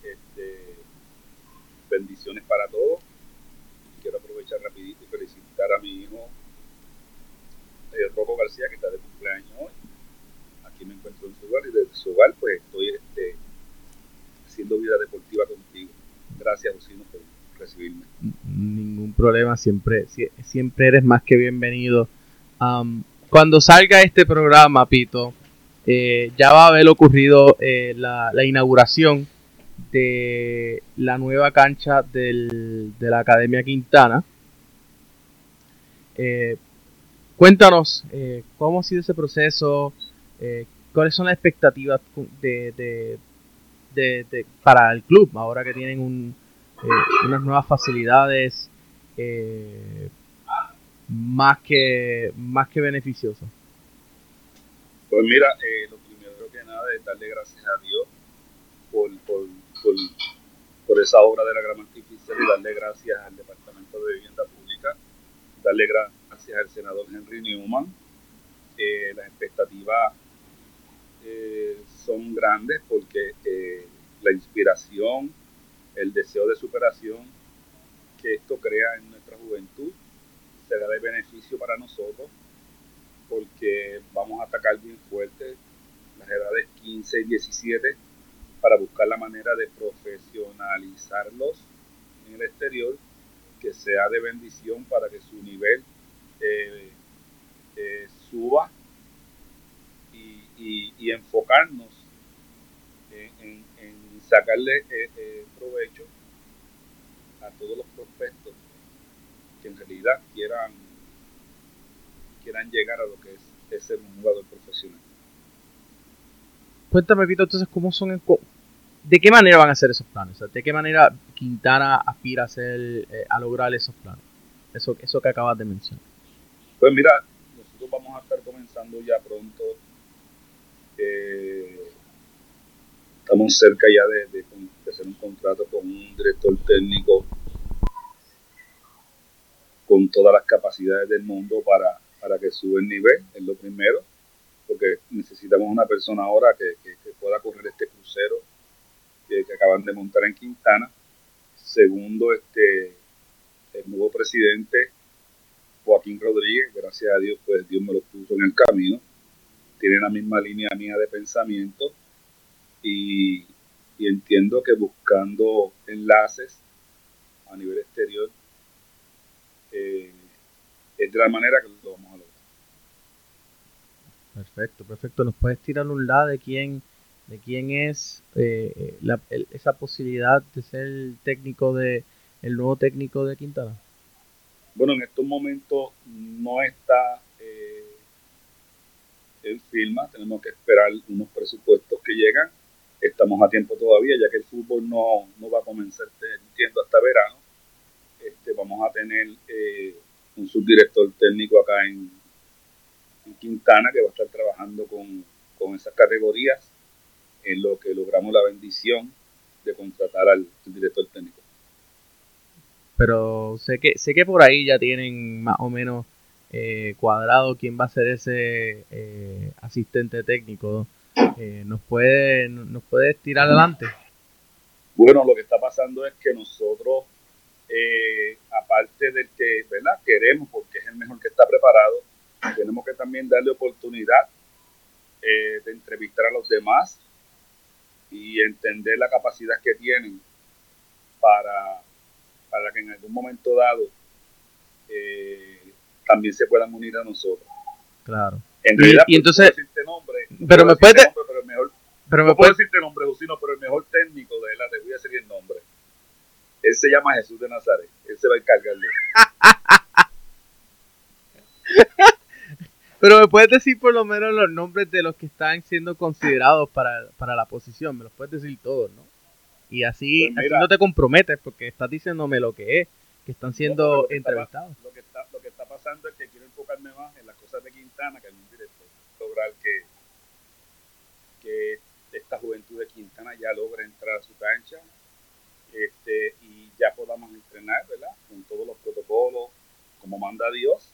Este, bendiciones para todos. Quiero aprovechar rapidito y felicitar a mi hijo eh, Rocco García que está de cumpleaños hoy aquí me encuentro en su hogar y desde su hogar pues estoy este, haciendo vida deportiva contigo. Gracias, Lucino, por recibirme. Ningún problema, siempre, siempre eres más que bienvenido. cuando salga este programa, Pito, eh, ya va a haber ocurrido eh, la, inauguración de la nueva cancha del, de la Academia Quintana. Eh, cuéntanos cómo ha sido ese proceso, eh, ¿Cuáles son las expectativas de, para el club ahora que tienen eh, unas nuevas facilidades eh, más que más que beneficiosas? Pues mira, lo primero que nada es darle gracias a Dios por, por, por, esa obra de la gran artificial y darle gracias al Departamento de Vivienda Pública darle gracias al senador Henry Newman. Eh, las expectativas eh, son grandes porque eh, la inspiración, el deseo de superación que esto crea en nuestra juventud será de beneficio para nosotros porque vamos a atacar bien fuerte las edades 15 y 17 para buscar la manera de profesionalizarlos en el exterior que sea de bendición para que su nivel eh, suba y, enfocarnos en, sacarle eh, provecho a todos los prospectos que en realidad quieran quieran llegar a lo que es, ser un jugador profesional. Cuéntame, Vito, entonces, ¿cómo son, ¿de qué manera van a ser esos planes? ¿De qué manera Quintana aspira a, hacer, eh, a lograr esos planes? Eso, eso que acabas de mencionar. Pues mira, nosotros vamos a estar comenzando ya pronto. Estamos cerca ya de, hacer un contrato con un director técnico con todas las capacidades del mundo para, para que suba el nivel, es lo primero, porque necesitamos una persona ahora que, pueda correr este crucero que, acaban de montar en Quintana. Segundo, este el nuevo presidente Joaquín Rodríguez, gracias a Dios, pues Dios me lo puso en el camino. Tiene la misma línea mía de pensamiento y, y entiendo que buscando enlaces a nivel exterior eh, es de la manera que lo vamos a lograr. Perfecto, perfecto. ¿Nos puedes tirar un lado de quién, de quién es eh, esa posibilidad de ser el técnico de el nuevo técnico de Quintana? Bueno, en estos momentos no está eh, en firma, tenemos que esperar unos presupuestos que llegan. Estamos a tiempo todavía, ya que el fútbol no, no va a comenzar, entiendo, hasta verano. Este, vamos a tener eh, un subdirector técnico acá en, Quintana que va a estar trabajando con, esas categorías en lo que logramos la bendición de contratar al, director técnico. Pero sé que sé que por ahí ya tienen más o menos eh, cuadrado quién va a ser ese eh, asistente técnico. Eh, ¿Nos puede nos puedes tirar adelante? Bueno, lo que está pasando es que nosotros eh, aparte del que ¿verdad? queremos, porque es el mejor que está preparado, tenemos que también darle oportunidad de entrevistar a los demás y entender la capacidad que tienen para, para que en algún momento dado eh, también se puedan unir a nosotros. Claro. En realidad, y, entonces, nombre, pero me puede, pero el mejor, pero me puedo decirte nombre, Jusino, pero el mejor técnico de la te voy a decir el nombre. Él se llama Jesús de Nazaret. Él se va a encargar de (laughs) Pero me puedes decir por lo menos los nombres de los que están siendo considerados para, la posición. Me los puedes decir todos, ¿no? Y así, pues no te comprometes porque estás diciéndome lo que es, que están siendo entrevistados. lo, que está, lo que está que quiero enfocarme más en las cosas de Quintana que en un director. Lograr que, que esta juventud de Quintana ya logre entrar a su cancha, este, y ya podamos entrenar, ¿verdad? Con todos los protocolos, como manda Dios,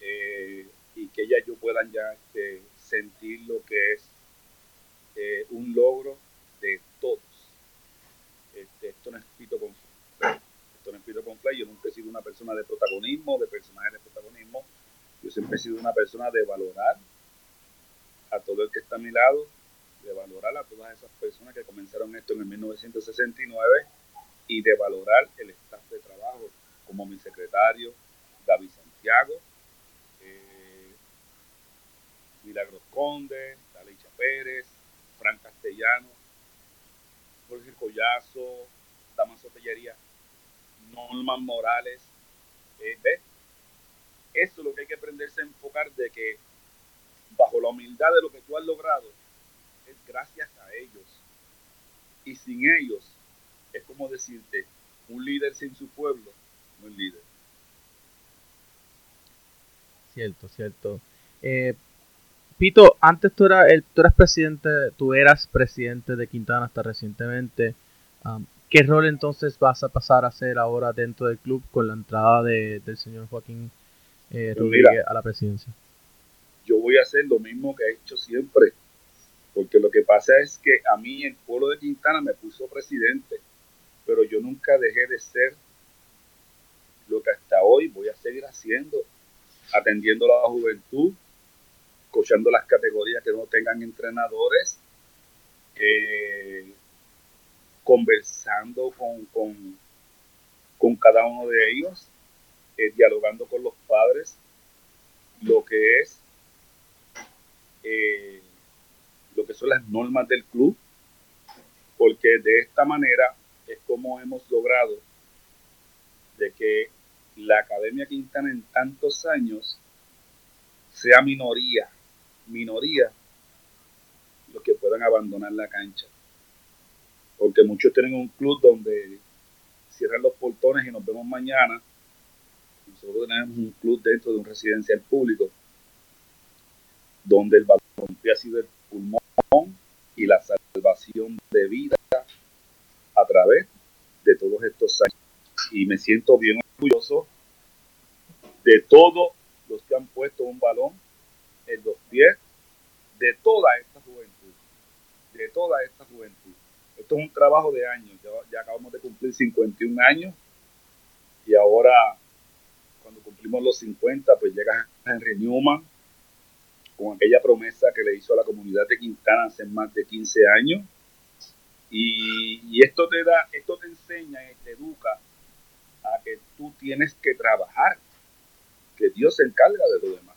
eh, y que ellas yo puedan ya este, sentir lo que es eh, un logro de todos. Este, esto no es pito con es pito con fly. Yo nunca he sido una persona de protagonismo, de personaje de protagonismo. Yo siempre he sido una persona de valorar a todo el que está a mi lado, de valorar a todas esas personas que comenzaron esto en el 1969 y de valorar el staff de trabajo, como mi secretario, David Santiago, eh, Milagros Conde, Dalicha Pérez, Fran Castellano, Jorge Collazo, Damaso Tellería, Norman Morales. Eh, ¿Ves? Eso es lo que hay que aprenderse a enfocar de que bajo la humildad de lo que tú has logrado, es gracias a ellos. Y sin ellos, es como decirte, un líder sin su pueblo no es líder. Cierto, cierto. Eh, Pito, antes tú eras, el, tú eras presidente, tú eras presidente de Quintana hasta recientemente. ¿Qué rol entonces vas a pasar a hacer ahora dentro del club con la entrada de, del señor Joaquín eh, pues Rodríguez a la presidencia? Yo voy a hacer lo mismo que he hecho siempre, porque lo que pasa es que a mí el pueblo de Quintana me puso presidente, pero yo nunca dejé de ser lo que hasta hoy voy a seguir haciendo, atendiendo a la juventud, cochando las categorías que no tengan entrenadores, eh, conversando con, con, cada uno de ellos, eh, dialogando con los padres, lo que es eh, lo que son las normas del club, porque de esta manera es como hemos logrado de que la Academia Quintana en tantos años sea minoría, minoría los que puedan abandonar la cancha. Porque muchos tienen un club donde cierran los portones y nos vemos mañana. Nosotros tenemos un club dentro de un residencial público donde el balompié ha sido el pulmón y la salvación de vida a través de todos estos años. Y me siento bien orgulloso de todos los que han puesto un balón en los pies de toda esta juventud, de toda esta juventud. Esto es un trabajo de años, ya, acabamos de cumplir 51 años y ahora cuando cumplimos los 50 pues llega Henry Newman con aquella promesa que le hizo a la comunidad de Quintana hace más de 15 años y, esto te da, esto te enseña y te educa a que tú tienes que trabajar, que Dios se encarga de lo demás.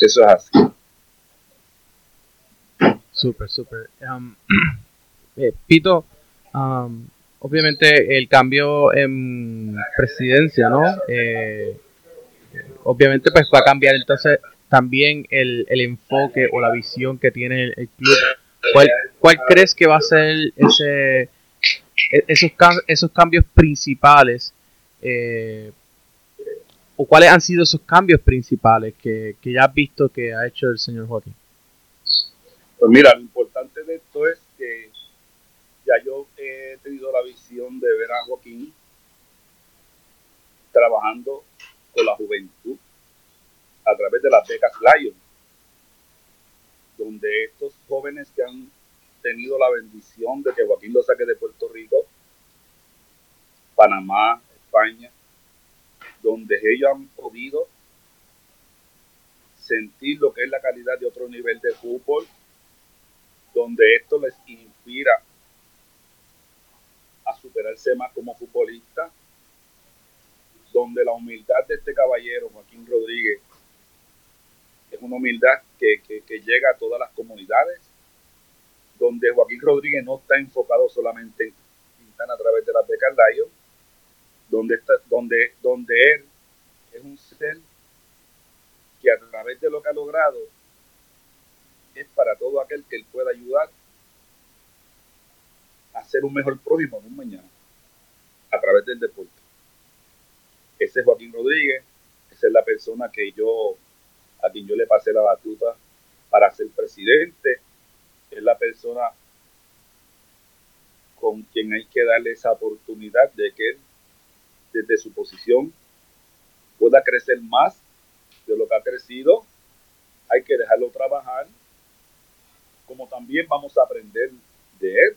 Eso es así. Súper, súper. Um, (clears throat) eh, Pito, um, obviamente el cambio en presidencia, ¿no? Eh, obviamente pues va a cambiar entonces también el, el enfoque o la visión que tiene el, club. ¿Cuál, ¿Cuál, crees que va a ser ese, e, esos, esos cambios principales eh, o cuáles han sido esos cambios principales que, ya has visto que ha hecho el señor Joaquín? Pues mira, lo importante de esto es que ya yo he tenido la visión de ver a Joaquín trabajando con la juventud a través de las becas Lion, donde estos jóvenes que han tenido la bendición de que Joaquín lo saque de Puerto Rico, Panamá, España, donde ellos han podido sentir lo que es la calidad de otro nivel de fútbol, donde esto les inspira a superarse más como futbolista, donde la humildad de este caballero, Joaquín Rodríguez, es una humildad que, llega a todas las comunidades, donde Joaquín Rodríguez no está enfocado solamente en Quintana a través de las becas donde, está, donde, donde él es un ser que a través de lo que ha logrado es para todo aquel que él pueda ayudar a ser un mejor prójimo en un mañana a través del deporte. Ese es Joaquín Rodríguez, esa es la persona que yo, a quien yo le pasé la batuta para ser presidente, es la persona con quien hay que darle esa oportunidad de que él desde su posición pueda crecer más de lo que ha crecido. Hay que dejarlo trabajar, como también vamos a aprender de él.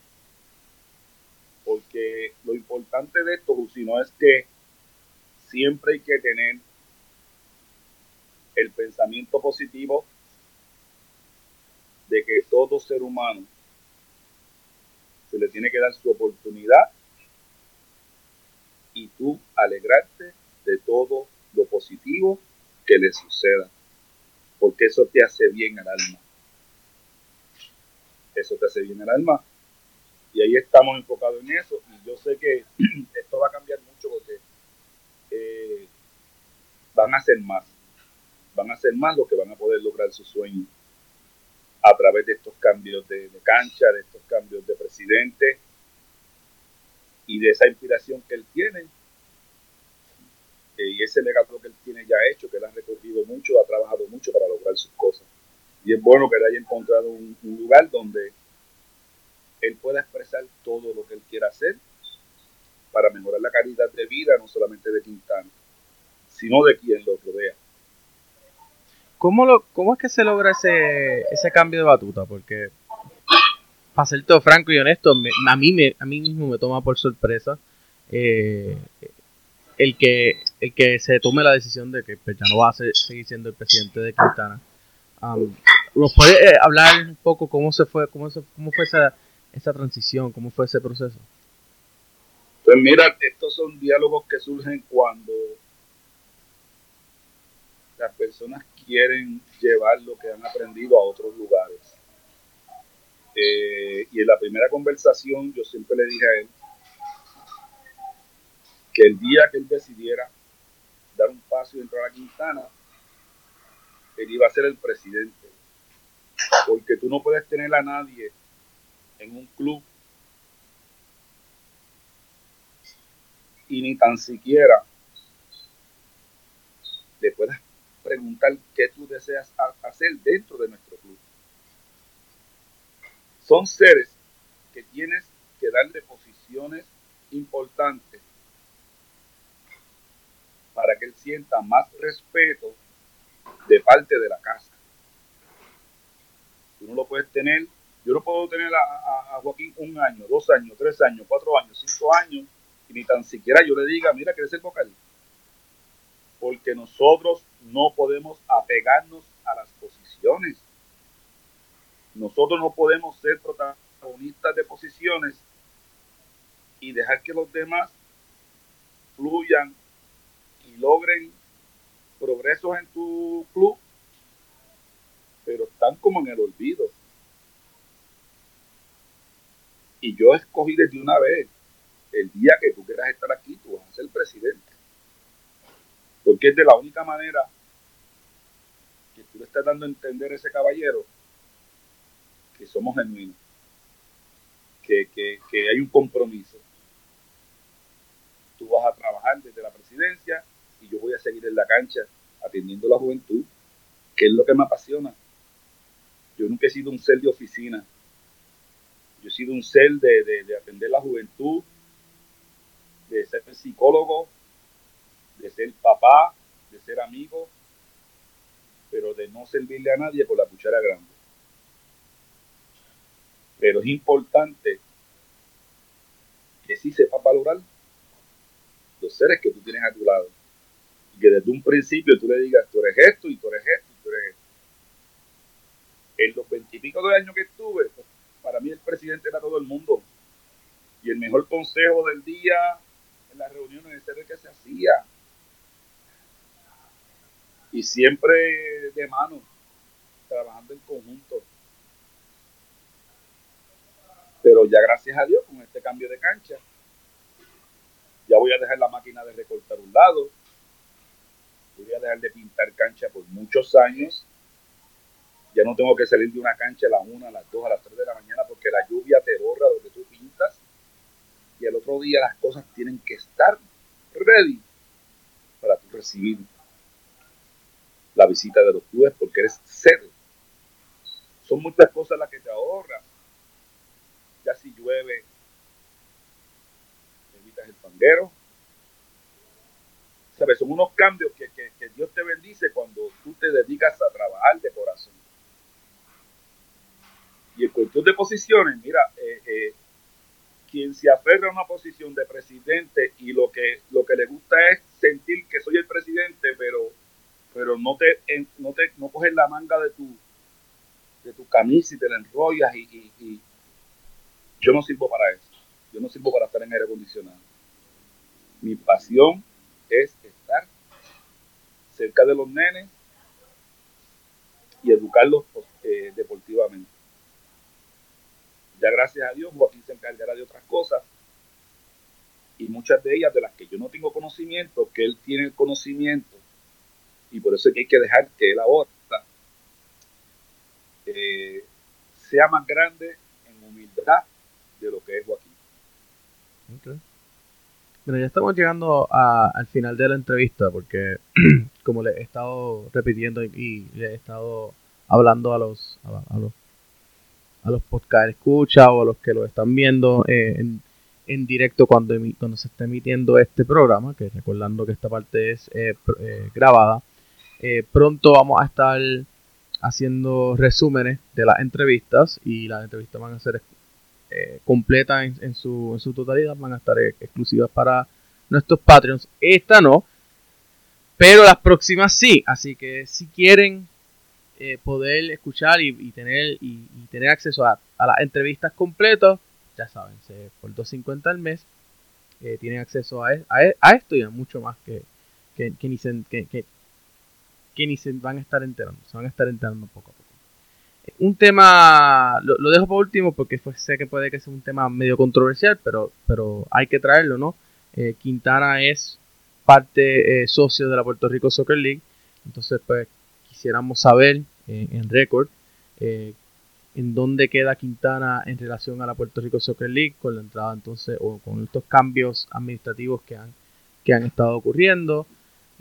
Porque lo importante de esto, no es que siempre hay que tener el pensamiento positivo de que todo ser humano se le tiene que dar su oportunidad y tú alegrarte de todo lo positivo que le suceda, porque eso te hace bien al alma. Eso te hace bien al alma. Y ahí estamos enfocados en eso. Y yo sé que (clears throat) esto va a cambiar mucho porque eh, van a ser más. Van a ser más los que van a poder lograr su sueño a través de estos cambios de, de cancha, de estos cambios de presidente, y de esa inspiración que él tiene eh, y ese legado que él tiene ya hecho, que él ha recorrido mucho, ha trabajado mucho para lograr sus cosas. Y es bueno que él haya encontrado un, lugar donde él pueda expresar todo lo que él quiera hacer para mejorar la calidad de vida, no solamente de Quintana, sino de quien lo rodea. ¿Cómo, lo, ¿Cómo es que se logra ese, ese cambio de batuta? Porque, para ser todo franco y honesto, a, mí me, a mí mismo me toma por sorpresa eh, el, que, el que se tome la decisión de que pues, ya no va a seguir siendo el presidente de Quintana. ¿Nos puede eh, hablar un poco cómo se fue, cómo, cómo fue esa, esa transición, cómo fue ese proceso? Pues mira, estos son diálogos que surgen cuando las personas quieren llevar lo que han aprendido a otros lugares. Eh, y en la primera conversación yo siempre le dije a él que el día que él decidiera dar un paso y entrar a Quintana, él iba a ser el presidente. Porque tú no puedes tener a nadie en un club y ni tan siquiera le puedas preguntar qué tú deseas hacer dentro de nuestro club. Son seres que tienes que darle posiciones importantes para que él sienta más respeto de parte de la casa. Tú no lo puedes tener, yo no puedo tener a, Joaquín un año, dos años, tres años, cuatro años, cinco años, y ni tan siquiera yo le diga, mira, ¿quieres ser vocal? Porque nosotros no podemos apegarnos a las posiciones. Nosotros no podemos ser protagonistas de posiciones y dejar que los demás fluyan y logren progresos en tu club, pero están como en el olvido. Y yo escogí desde una vez, el día que tú quieras estar aquí, tú vas a ser presidente. Porque es de la única manera que tú le estás dando a entender a ese caballero que somos genuinos, que, que hay un compromiso. Tú vas a trabajar desde la presidencia y yo voy a seguir en la cancha atendiendo a la juventud, que es lo que me apasiona. Yo nunca he sido un ser de oficina. Yo he sido un ser de, de, atender la juventud, de ser psicólogo, de ser papá, de ser amigo, pero de no servirle a nadie por la cuchara grande. Pero es importante que sí sepa valorar los seres que tú tienes a tu lado que desde un principio tú le digas, tú eres esto y tú eres esto y tú eres esto. En los veintipico de años que estuve, para mí el presidente era todo el mundo. Y el mejor consejo del día en las reuniones era el que se hacía. Y siempre de mano, trabajando en conjunto. Pero ya gracias a Dios, con este cambio de cancha, ya voy a dejar la máquina de recortar un lado, voy a dejar de pintar cancha por muchos años. Ya no tengo que salir de una cancha a las 1, a las 2, a las 3 de la mañana porque la lluvia te borra que tú pintas. Y el otro día las cosas tienen que estar ready para tú recibir la visita de los clubes porque eres sede. Son muchas cosas las que te ahorras. Ya si llueve, evitas el panguero, son unos cambios que, Dios te bendice cuando tú te dedicas a trabajar de corazón. Y en cuestión de posiciones, mira, eh, eh, quien se aferra a una posición de presidente y lo que, lo que le gusta es sentir que soy el presidente, pero, pero no te, no te no coges la manga de tu, de tu camisa y te la enrollas y, yo no sirvo para eso. Yo no sirvo para estar en aire acondicionado. Mi pasión es estar cerca de los nenes y educarlos eh, deportivamente. Ya gracias a Dios, Joaquín se encargará de otras cosas y muchas de ellas de las que yo no tengo conocimiento, que él tiene el conocimiento y por eso es que hay que dejar que él ahora eh, sea más grande en humildad de lo que es Joaquín. Bueno, ya estamos llegando al final de la entrevista porque, (clears throat) como le he estado repitiendo y le he estado hablando a los, a, los a los podcast escucha o a los que lo están viendo eh, en, en, directo cuando, cuando se está emitiendo este programa, que recordando que esta parte es eh, eh, grabada. pronto vamos a estar haciendo resúmenes de las entrevistas y las entrevistas van a ser completas en, en, su, en su totalidad, van a estar exclusivas para nuestros Patreons. Esta no, pero las próximas sí. Así que si quieren eh, poder escuchar y, tener y, tener acceso a, las entrevistas completas, ya saben, por 2.50 al mes eh, tienen acceso a, a, esto y a mucho más que, que, ni se, que, ni se van a estar enterando, se van a estar enterando poco a poco. Eh, un tema, lo, dejo por último porque sé que puede que sea un tema medio controversial, pero, pero hay que traerlo, ¿no? Quintana es parte socio de la Puerto Rico Soccer League, entonces pues quisiéramos saber eh, en récord eh, en dónde queda Quintana en relación a la Puerto Rico Soccer League con la entrada entonces o con estos cambios administrativos que han, que han estado ocurriendo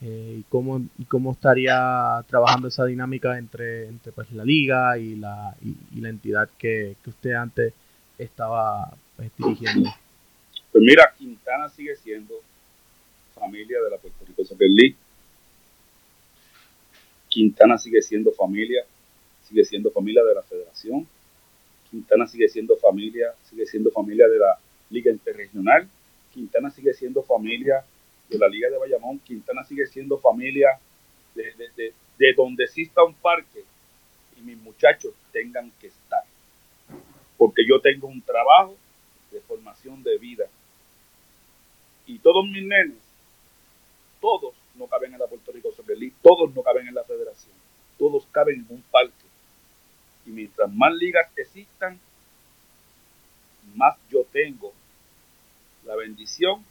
eh, y, cómo, y cómo estaría trabajando esa dinámica entre, entre pues, la liga y la, y, la entidad que, usted antes estaba pues, dirigiendo. Pues mira, Quintana sigue siendo familia de la Puerto Rico Soccer League Quintana sigue siendo familia, sigue siendo familia de la federación. Quintana sigue siendo familia, sigue siendo familia de la Liga Interregional. Quintana sigue siendo familia de la Liga de Bayamón. Quintana sigue siendo familia de, de donde exista un parque y mis muchachos tengan que estar. Porque yo tengo un trabajo de formación de vida. Y todos mis nenes, todos no caben en la Puerto Rico Soccer League, todos no caben en la federación, todos caben en un parque. Y mientras más ligas existan, más yo tengo la bendición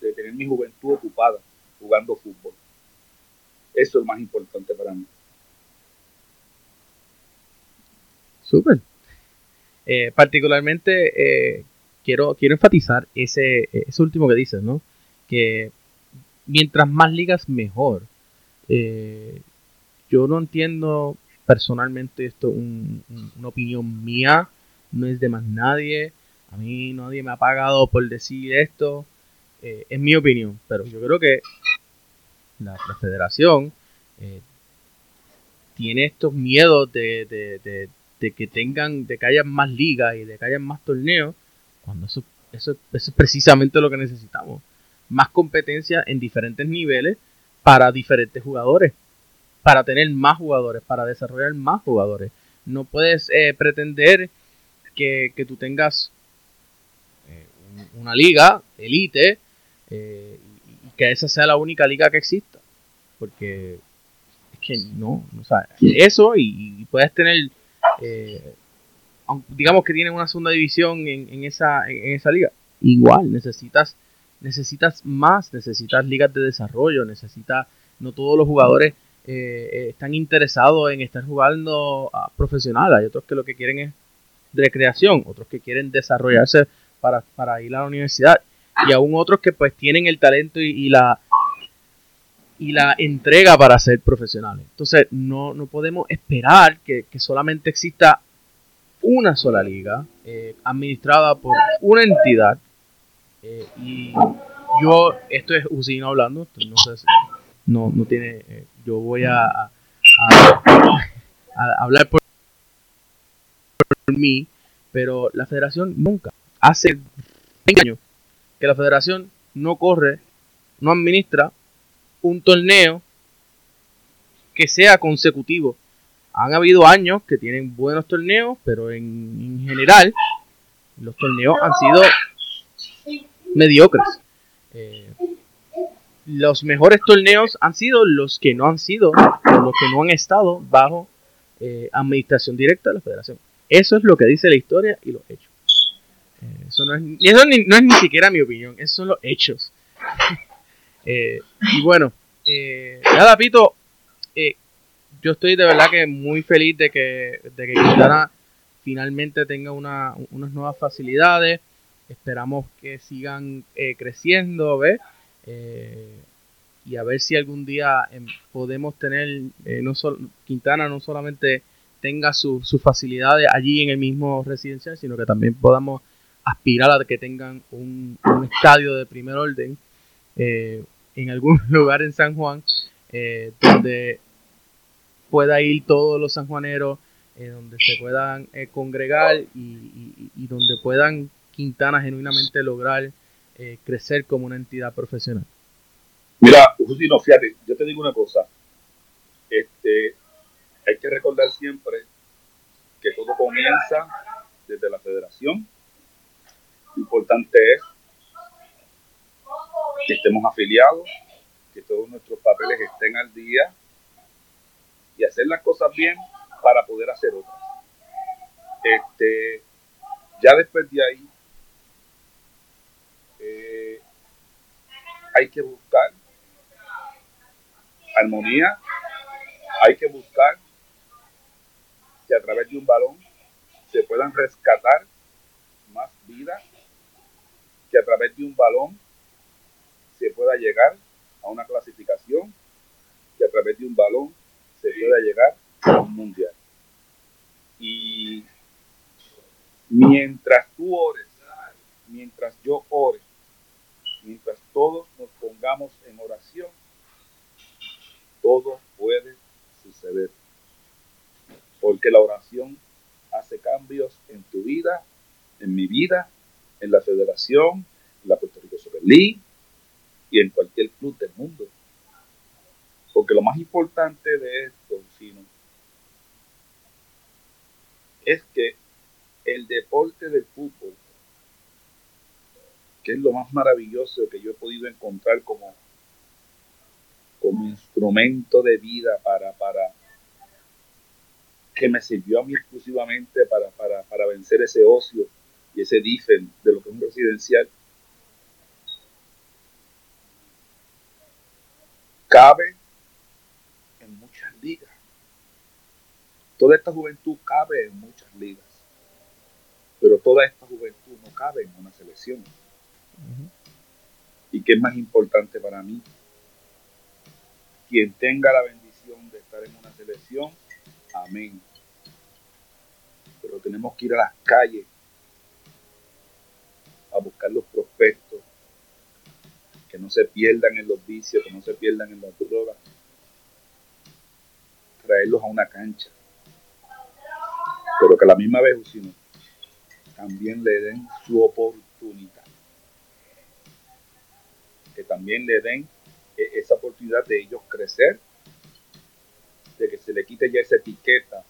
de tener mi juventud ocupada jugando fútbol. Eso es más importante para mí. Súper. Eh, particularmente eh, quiero, quiero enfatizar ese, ese último que dices, ¿no? Que mientras más ligas, mejor. Eh, yo no entiendo personalmente esto, una opinión mía, no es de más nadie. A mí nadie me ha pagado por decir esto. Eh, es mi opinión, pero yo creo que la, federación eh, tiene estos miedos de, que tengan, de que haya más ligas y de que haya más torneos, cuando eso, eso es precisamente lo que necesitamos más competencia en diferentes niveles para diferentes jugadores, para tener más jugadores, para desarrollar más jugadores. No puedes eh, pretender que, tú tengas eh, una liga elite eh, y que esa sea la única liga que exista. Porque es que no, eso y, puedes tener, digamos que tienes una segunda división en, en, esa, en esa liga. Igual necesitas necesitas más, necesitas ligas de desarrollo, necesitas, no todos los jugadores eh, eh, están interesados en estar jugando a profesional, hay otros que lo que quieren es recreación, otros que quieren desarrollarse para, ir a la universidad y aún otros que pues tienen el talento y, la y la entrega para ser profesionales. Entonces no, no podemos esperar que, solamente exista una sola liga eh, administrada por una entidad eh, y yo, esto es Usino hablando, no sé no, no tiene, eh, yo voy a, hablar por, mí, pero la federación nunca, hace 20 años que la federación no corre, no administra un torneo que sea consecutivo. Han habido años que tienen buenos torneos, pero en general los torneos han sido mediocres. Eh, los mejores torneos han sido los que no han sido, los que no han estado bajo eh, administración directa de la federación. Eso es lo que dice la historia y los hechos. Eh, eso, no es, eso no es ni siquiera mi opinión, esos son los hechos. (laughs) y bueno, nada, Pito, yo estoy de verdad que muy feliz de que, de que finalmente tenga una, unas nuevas facilidades. Esperamos que sigan eh, creciendo, ¿ves? Eh, y a ver si algún día em, podemos tener, eh, no Quintana no solamente tenga sus facilidades allí en el mismo residencial, sino que también podamos aspirar a que tengan un, estadio de primer orden eh, en algún (laughs) lugar en San Juan, eh, donde pueda ir todos los sanjuaneros, eh, donde se puedan congregar y, donde puedan Quintana genuinamente lograr crecer como una entidad profesional. Mira, Justino, fíjate, yo te digo una cosa. Este, hay que recordar siempre que todo comienza desde la federación. Lo importante es que estemos afiliados, que todos nuestros papeles estén al día y hacer las cosas bien para poder hacer otras. Este, ya después de ahí, eh, hay que buscar armonía, hay que buscar que a través de un balón se puedan rescatar más vidas, que a través de un balón se pueda llegar a una clasificación, que a través de un balón se pueda llegar a un mundial. Y mientras tú ores, mientras yo ore, mientras todos nos pongamos en oración, todo puede suceder. Porque la oración hace cambios en tu vida, en mi vida, en la federación, en la Puerto Rico Super y en cualquier club del mundo. Porque lo más importante de esto, sino, es que el deporte del fútbol, es lo más maravilloso que yo he podido encontrar como, como instrumento de vida para, para, que me sirvió a mí exclusivamente para, para, vencer ese ocio y ese difen de lo que es un residencial, cabe en muchas ligas. Toda esta juventud cabe en muchas ligas, pero toda esta juventud no cabe en una selección. ¿Y qué es más importante para mí? Quien tenga la bendición de estar en una selección, amén. Pero tenemos que ir a las calles a buscar los prospectos, que no se pierdan en los vicios, que no se pierdan en las drogas, traerlos a una cancha, pero que a la misma vez, sino, también le den su oportunidad, que también le den e-, esa oportunidad de ellos crecer, de que se le quite ya esa etiqueta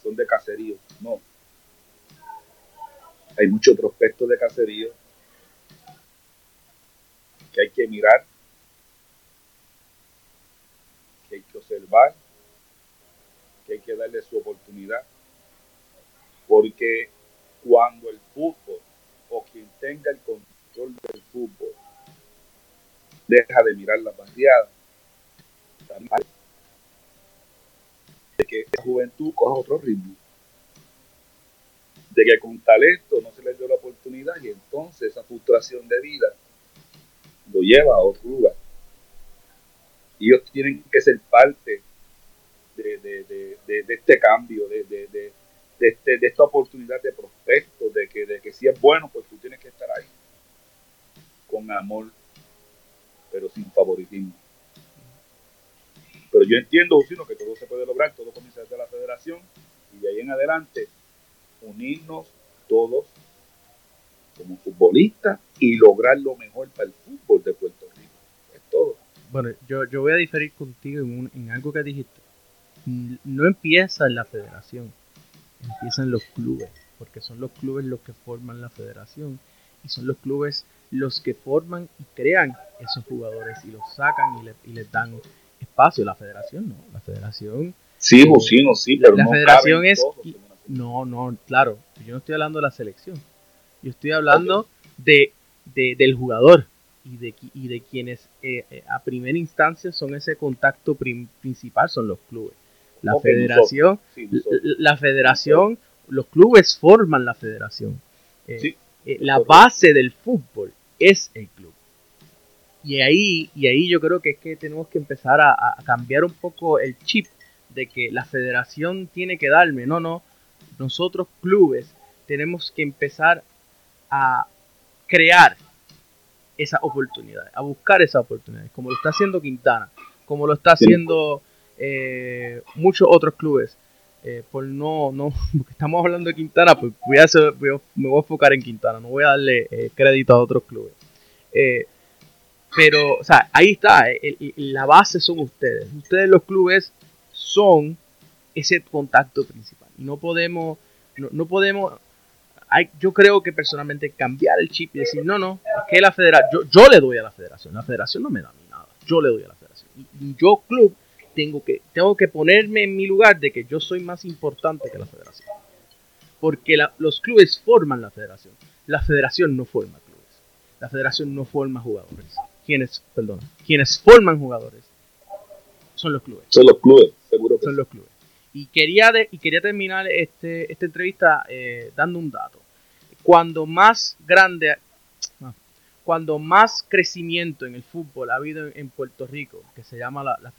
son de caserío. No. Hay muchos prospectos de caserío que hay que mirar, que hay que observar, que hay que darle su oportunidad. Porque cuando el fútbol o quien tenga el control del fútbol deja de mirar la barriada, que la juventud coja otro ritmo. De que con talento no se les dio la oportunidad y entonces esa frustración de vida lo lleva a otro lugar. Y ellos tienen que ser parte de, este cambio, de, este, de, esta oportunidad de prospecto, de que, de que si es bueno, pues tú tienes que estar ahí. Con amor, pero sin favoritismo. Pero yo entiendo, Jusino, que todo se puede lograr, todo comienza desde la federación y de ahí en adelante unirnos todos como futbolistas y lograr lo mejor para el fútbol de Puerto Rico. Es todo. Bueno, yo, yo voy a diferir contigo en, algo que dijiste. No empieza la federación, empieza en los clubes, porque son los clubes los que forman la federación y son los clubes los que forman y crean esos jugadores y los sacan y, le, y les dan espacio, la federación no, la federación... Sí, sí, no, sí, pero la, federación es... no, no, claro, yo no estoy hablando de la selección, yo estoy hablando de, del jugador y de, y de quienes eh, eh, a primera instancia son ese contacto principal, son los clubes. La federación, la, federación, los clubes forman la federación. Eh, la base del fútbol es el club. Y ahí, y ahí yo creo que es que tenemos que empezar a, cambiar un poco el chip de que la federación tiene que darme, no, no, nosotros clubes tenemos que empezar a crear esa oportunidad, a buscar esa oportunidad, como lo está haciendo Quintana, como lo está haciendo eh, muchos otros clubes. Eh, por no, no, (laughs) porque estamos hablando de Quintana, pues voy a, me voy a enfocar en Quintana, no voy a darle eh, crédito a otros clubes. pero, o sea, ahí está, la base son ustedes. Ustedes los clubes son ese contacto principal. Y no podemos, no, podemos, hay, yo creo que personalmente cambiar el chip y decir, no, no, que la federación, yo, le doy a la federación, la federación no me da a mí nada, yo le doy a la federación. Y, yo, club, tengo que, tengo que ponerme en mi lugar de que yo soy más importante que la federación. Porque los clubes forman la federación. La federación no forma clubes. La federación no forma jugadores. Quienes, perdón, quienes forman jugadores son los clubes. Son los clubes, seguro que Son los clubes. Y quería, y quería terminar este, esta entrevista eh, dando un dato. Cuando más grande, cuando más crecimiento en el fútbol ha habido en, Puerto Rico, que se llama la, la,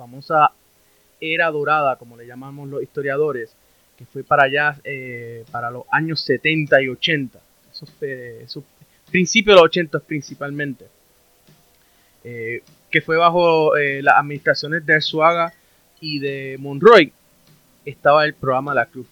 era dorada, como le llamamos los historiadores, que fue para allá, eh, para los años 70 y 80, esos, principios de los 80 principalmente, eh, que fue bajo las administraciones de Arzuaga y de Monroy, estaba el programa La Cruz.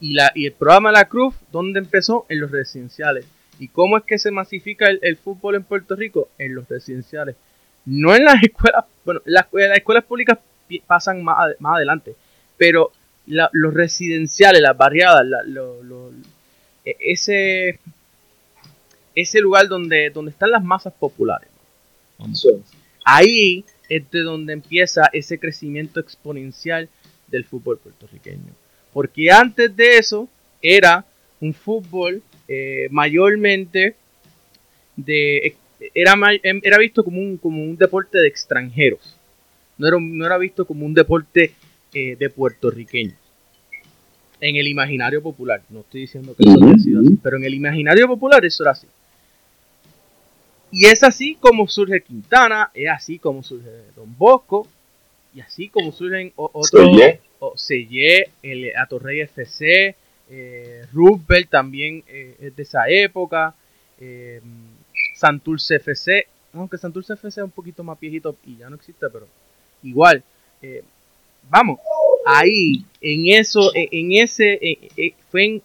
Y, la, y el programa La Cruz, ¿dónde empezó? En los residenciales. ¿Y cómo es que se masifica el, fútbol en Puerto Rico? En los residenciales. No en las escuelas, bueno, las, escuelas públicas pasan más, más adelante, pero los residenciales, las barriadas, e, ese, ese lugar donde, donde están las masas populares. Ahí es de donde empieza ese crecimiento exponencial del fútbol puertorriqueño. Porque antes de eso era un fútbol eh, mayormente de era, em, era visto como un, como un deporte de extranjeros. No era, no era visto como un deporte eh, de puertorriqueños. En el imaginario popular. No estoy diciendo que eso haya sido así, pero en el imaginario popular eso era así. Y es así como surge Quintana, es así como surge Don Bosco, y así como surgen otros, Selle, el Atorrey FC, eh, Rupert también eh, es de esa época, eh, Santurce FC, aunque Santurce FC es un poquito más viejito y ya no existe, pero igual, eh, vamos, ahí, en eso, en, ese, fue,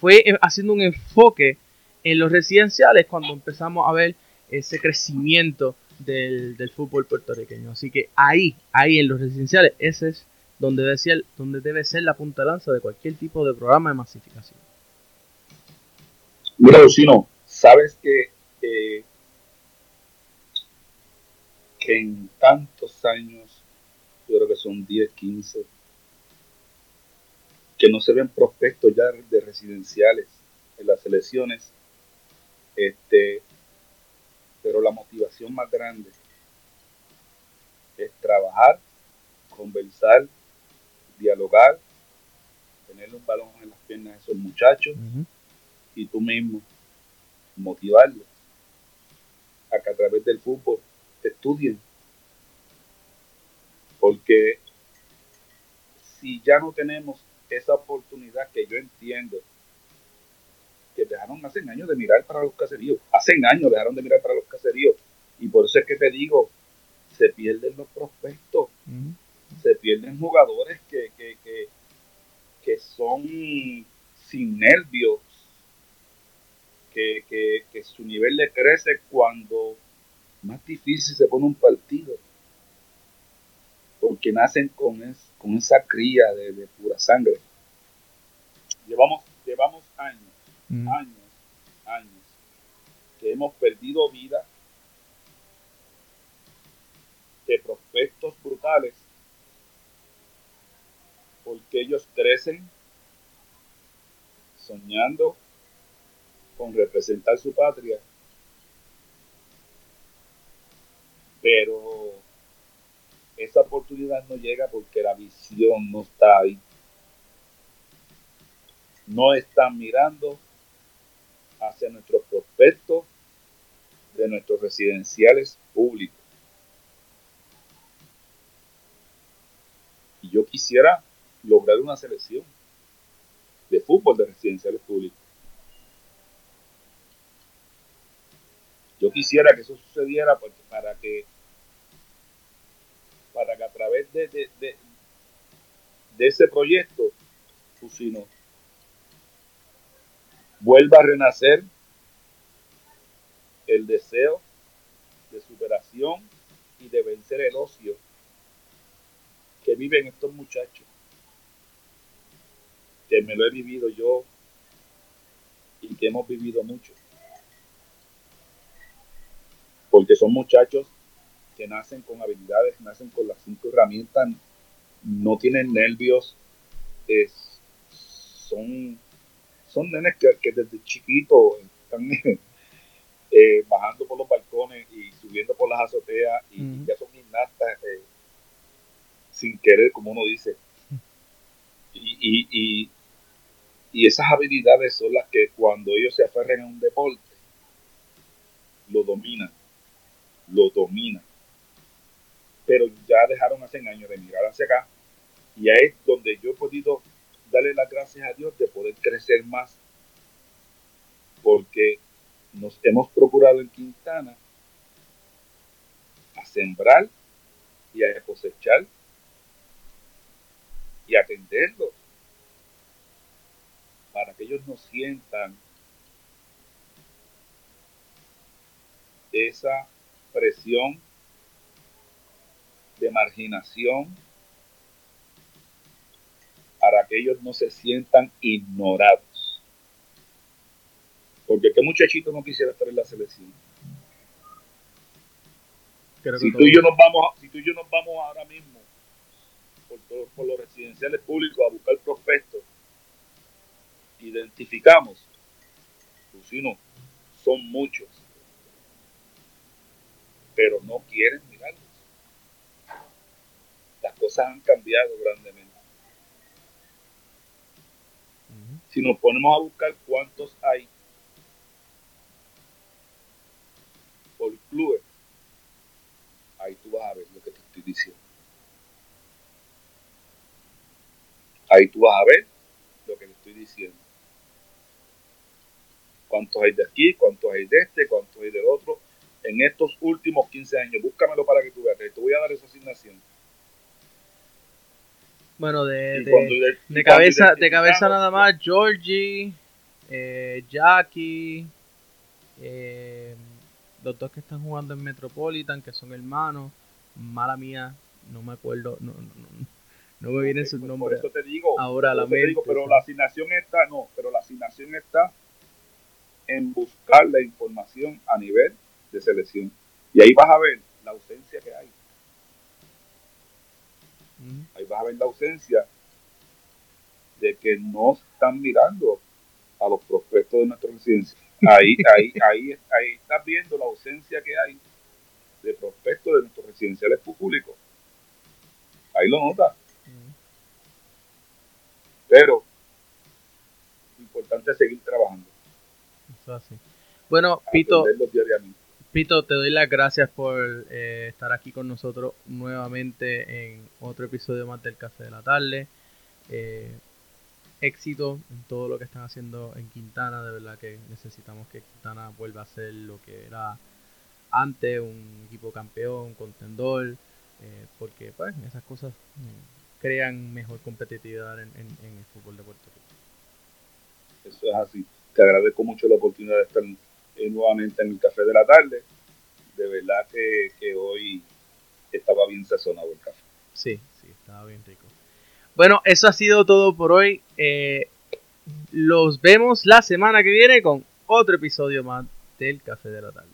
fue haciendo un enfoque en los residenciales cuando empezamos a ver ese crecimiento del, fútbol puertorriqueño. Así que ahí, ahí en los residenciales, ese es donde debe ser, donde debe ser la punta de lanza de cualquier tipo de programa de masificación. Mira, Lucino, sabes que, que en tantos años, yo creo que son 10, 15, que no se ven prospectos ya de residenciales en las elecciones, este, pero la motivación más grande es trabajar, conversar, dialogar, tenerle un balón en las piernas a esos muchachos y tú mismo motivarlos a que a través del fútbol estudien. Porque si ya no tenemos esa oportunidad que yo entiendo que dejaron hace años de mirar para los caseríos. Hace años dejaron de mirar para los caseríos. Y por eso es que te digo, se pierden los prospectos, se pierden jugadores que, que, que, que son sin nervios, que, que, su nivel le crece cuando más difícil se pone un partido. Porque nacen con, con esa cría de, de pura sangre. Llevamos, llevamos años años, años, que hemos perdido vida de prospectos brutales porque ellos crecen soñando con representar su patria, pero esa oportunidad no llega porque la visión no está ahí. No están mirando hacia nuestros prospectos de nuestros residenciales públicos. Y yo quisiera lograr una selección de fútbol de residenciales públicos. Yo quisiera que eso sucediera para que de, de, de, ese proyecto Fusino vuelva a renacer el deseo de superación y de vencer el ocio que viven estos muchachos, que me lo he vivido yo y que hemos vivido mucho. Porque son muchachos que nacen con habilidades, nacen con las cinco herramientas, no tienen nervios, son, son nenes que, desde chiquitos están (laughs) eh, bajando por los balcones y subiendo por las azoteas y, ya son gimnastas eh, sin querer, como uno dice. Y, y, y, esas habilidades son las que cuando ellos se aferren a un deporte, lo dominan, lo dominan. Pero ya dejaron hace años de mirar hacia acá y ahí es donde yo he podido darle las gracias a Dios de poder crecer más. Porque nos hemos procurado en Quintana a sembrar y a cosechar y atenderlos para que ellos no sientan esa presión de marginación para que ellos no se sientan ignorados. Porque qué muchachito no quisiera estar en la selección. si tú y yo nos vamos, si tú y yo nos vamos ahora mismo por, por los residenciales públicos a buscar prospectos, identificamos, pues si no, son muchos, pero no quieren. Las cosas han cambiado grandemente. Si nos ponemos a buscar cuántos hay por clubes, ahí tú vas a ver lo que te estoy diciendo. Ahí tú vas a ver lo que te estoy diciendo. ¿Cuántos hay de aquí? ¿Cuántos hay de este? ¿Cuántos hay del otro? En estos últimos 15 años, búscamelo para que tú veas. Te voy a dar esa asignación. Bueno, de, de, cabeza, de cabeza nada más, Georgie, eh, Jackie, eh, los dos que están jugando en Metropolitan, que son hermanos, mala mía, no me acuerdo, no, no, no me vienen sus pues nombres. Por eso te digo, ahora la mente, pero la asignación está, no, pero la asignación está en buscar la información a nivel de selección. Y ahí vas a ver la ausencia que hay. Ahí vas a ver la ausencia de que no están mirando a los prospectos de nuestra residencia. Ahí, (laughs) ahí, ahí, ahí estás viendo la ausencia que hay de prospectos de nuestros residenciales públicos. Ahí lo notas. Pero importante seguir trabajando. Eso así. Bueno, Pito, Pito, te doy las gracias por eh, estar aquí con nosotros nuevamente en otro episodio más del Café de la Tarde. Eh, éxito en todo lo que están haciendo en Quintana. De verdad que necesitamos que Quintana vuelva a ser lo que era antes, un equipo campeón, contendor, eh, porque pues esas cosas crean mejor competitividad en, el fútbol de Puerto Rico. Eso es así. Te agradezco mucho la oportunidad de estar nuevamente en el café de la tarde. De verdad que, hoy estaba bien sazonado el café. Sí, sí, estaba bien rico. Bueno, eso ha sido todo por hoy. Eh, los vemos la semana que viene con otro episodio más del Café de la Tarde.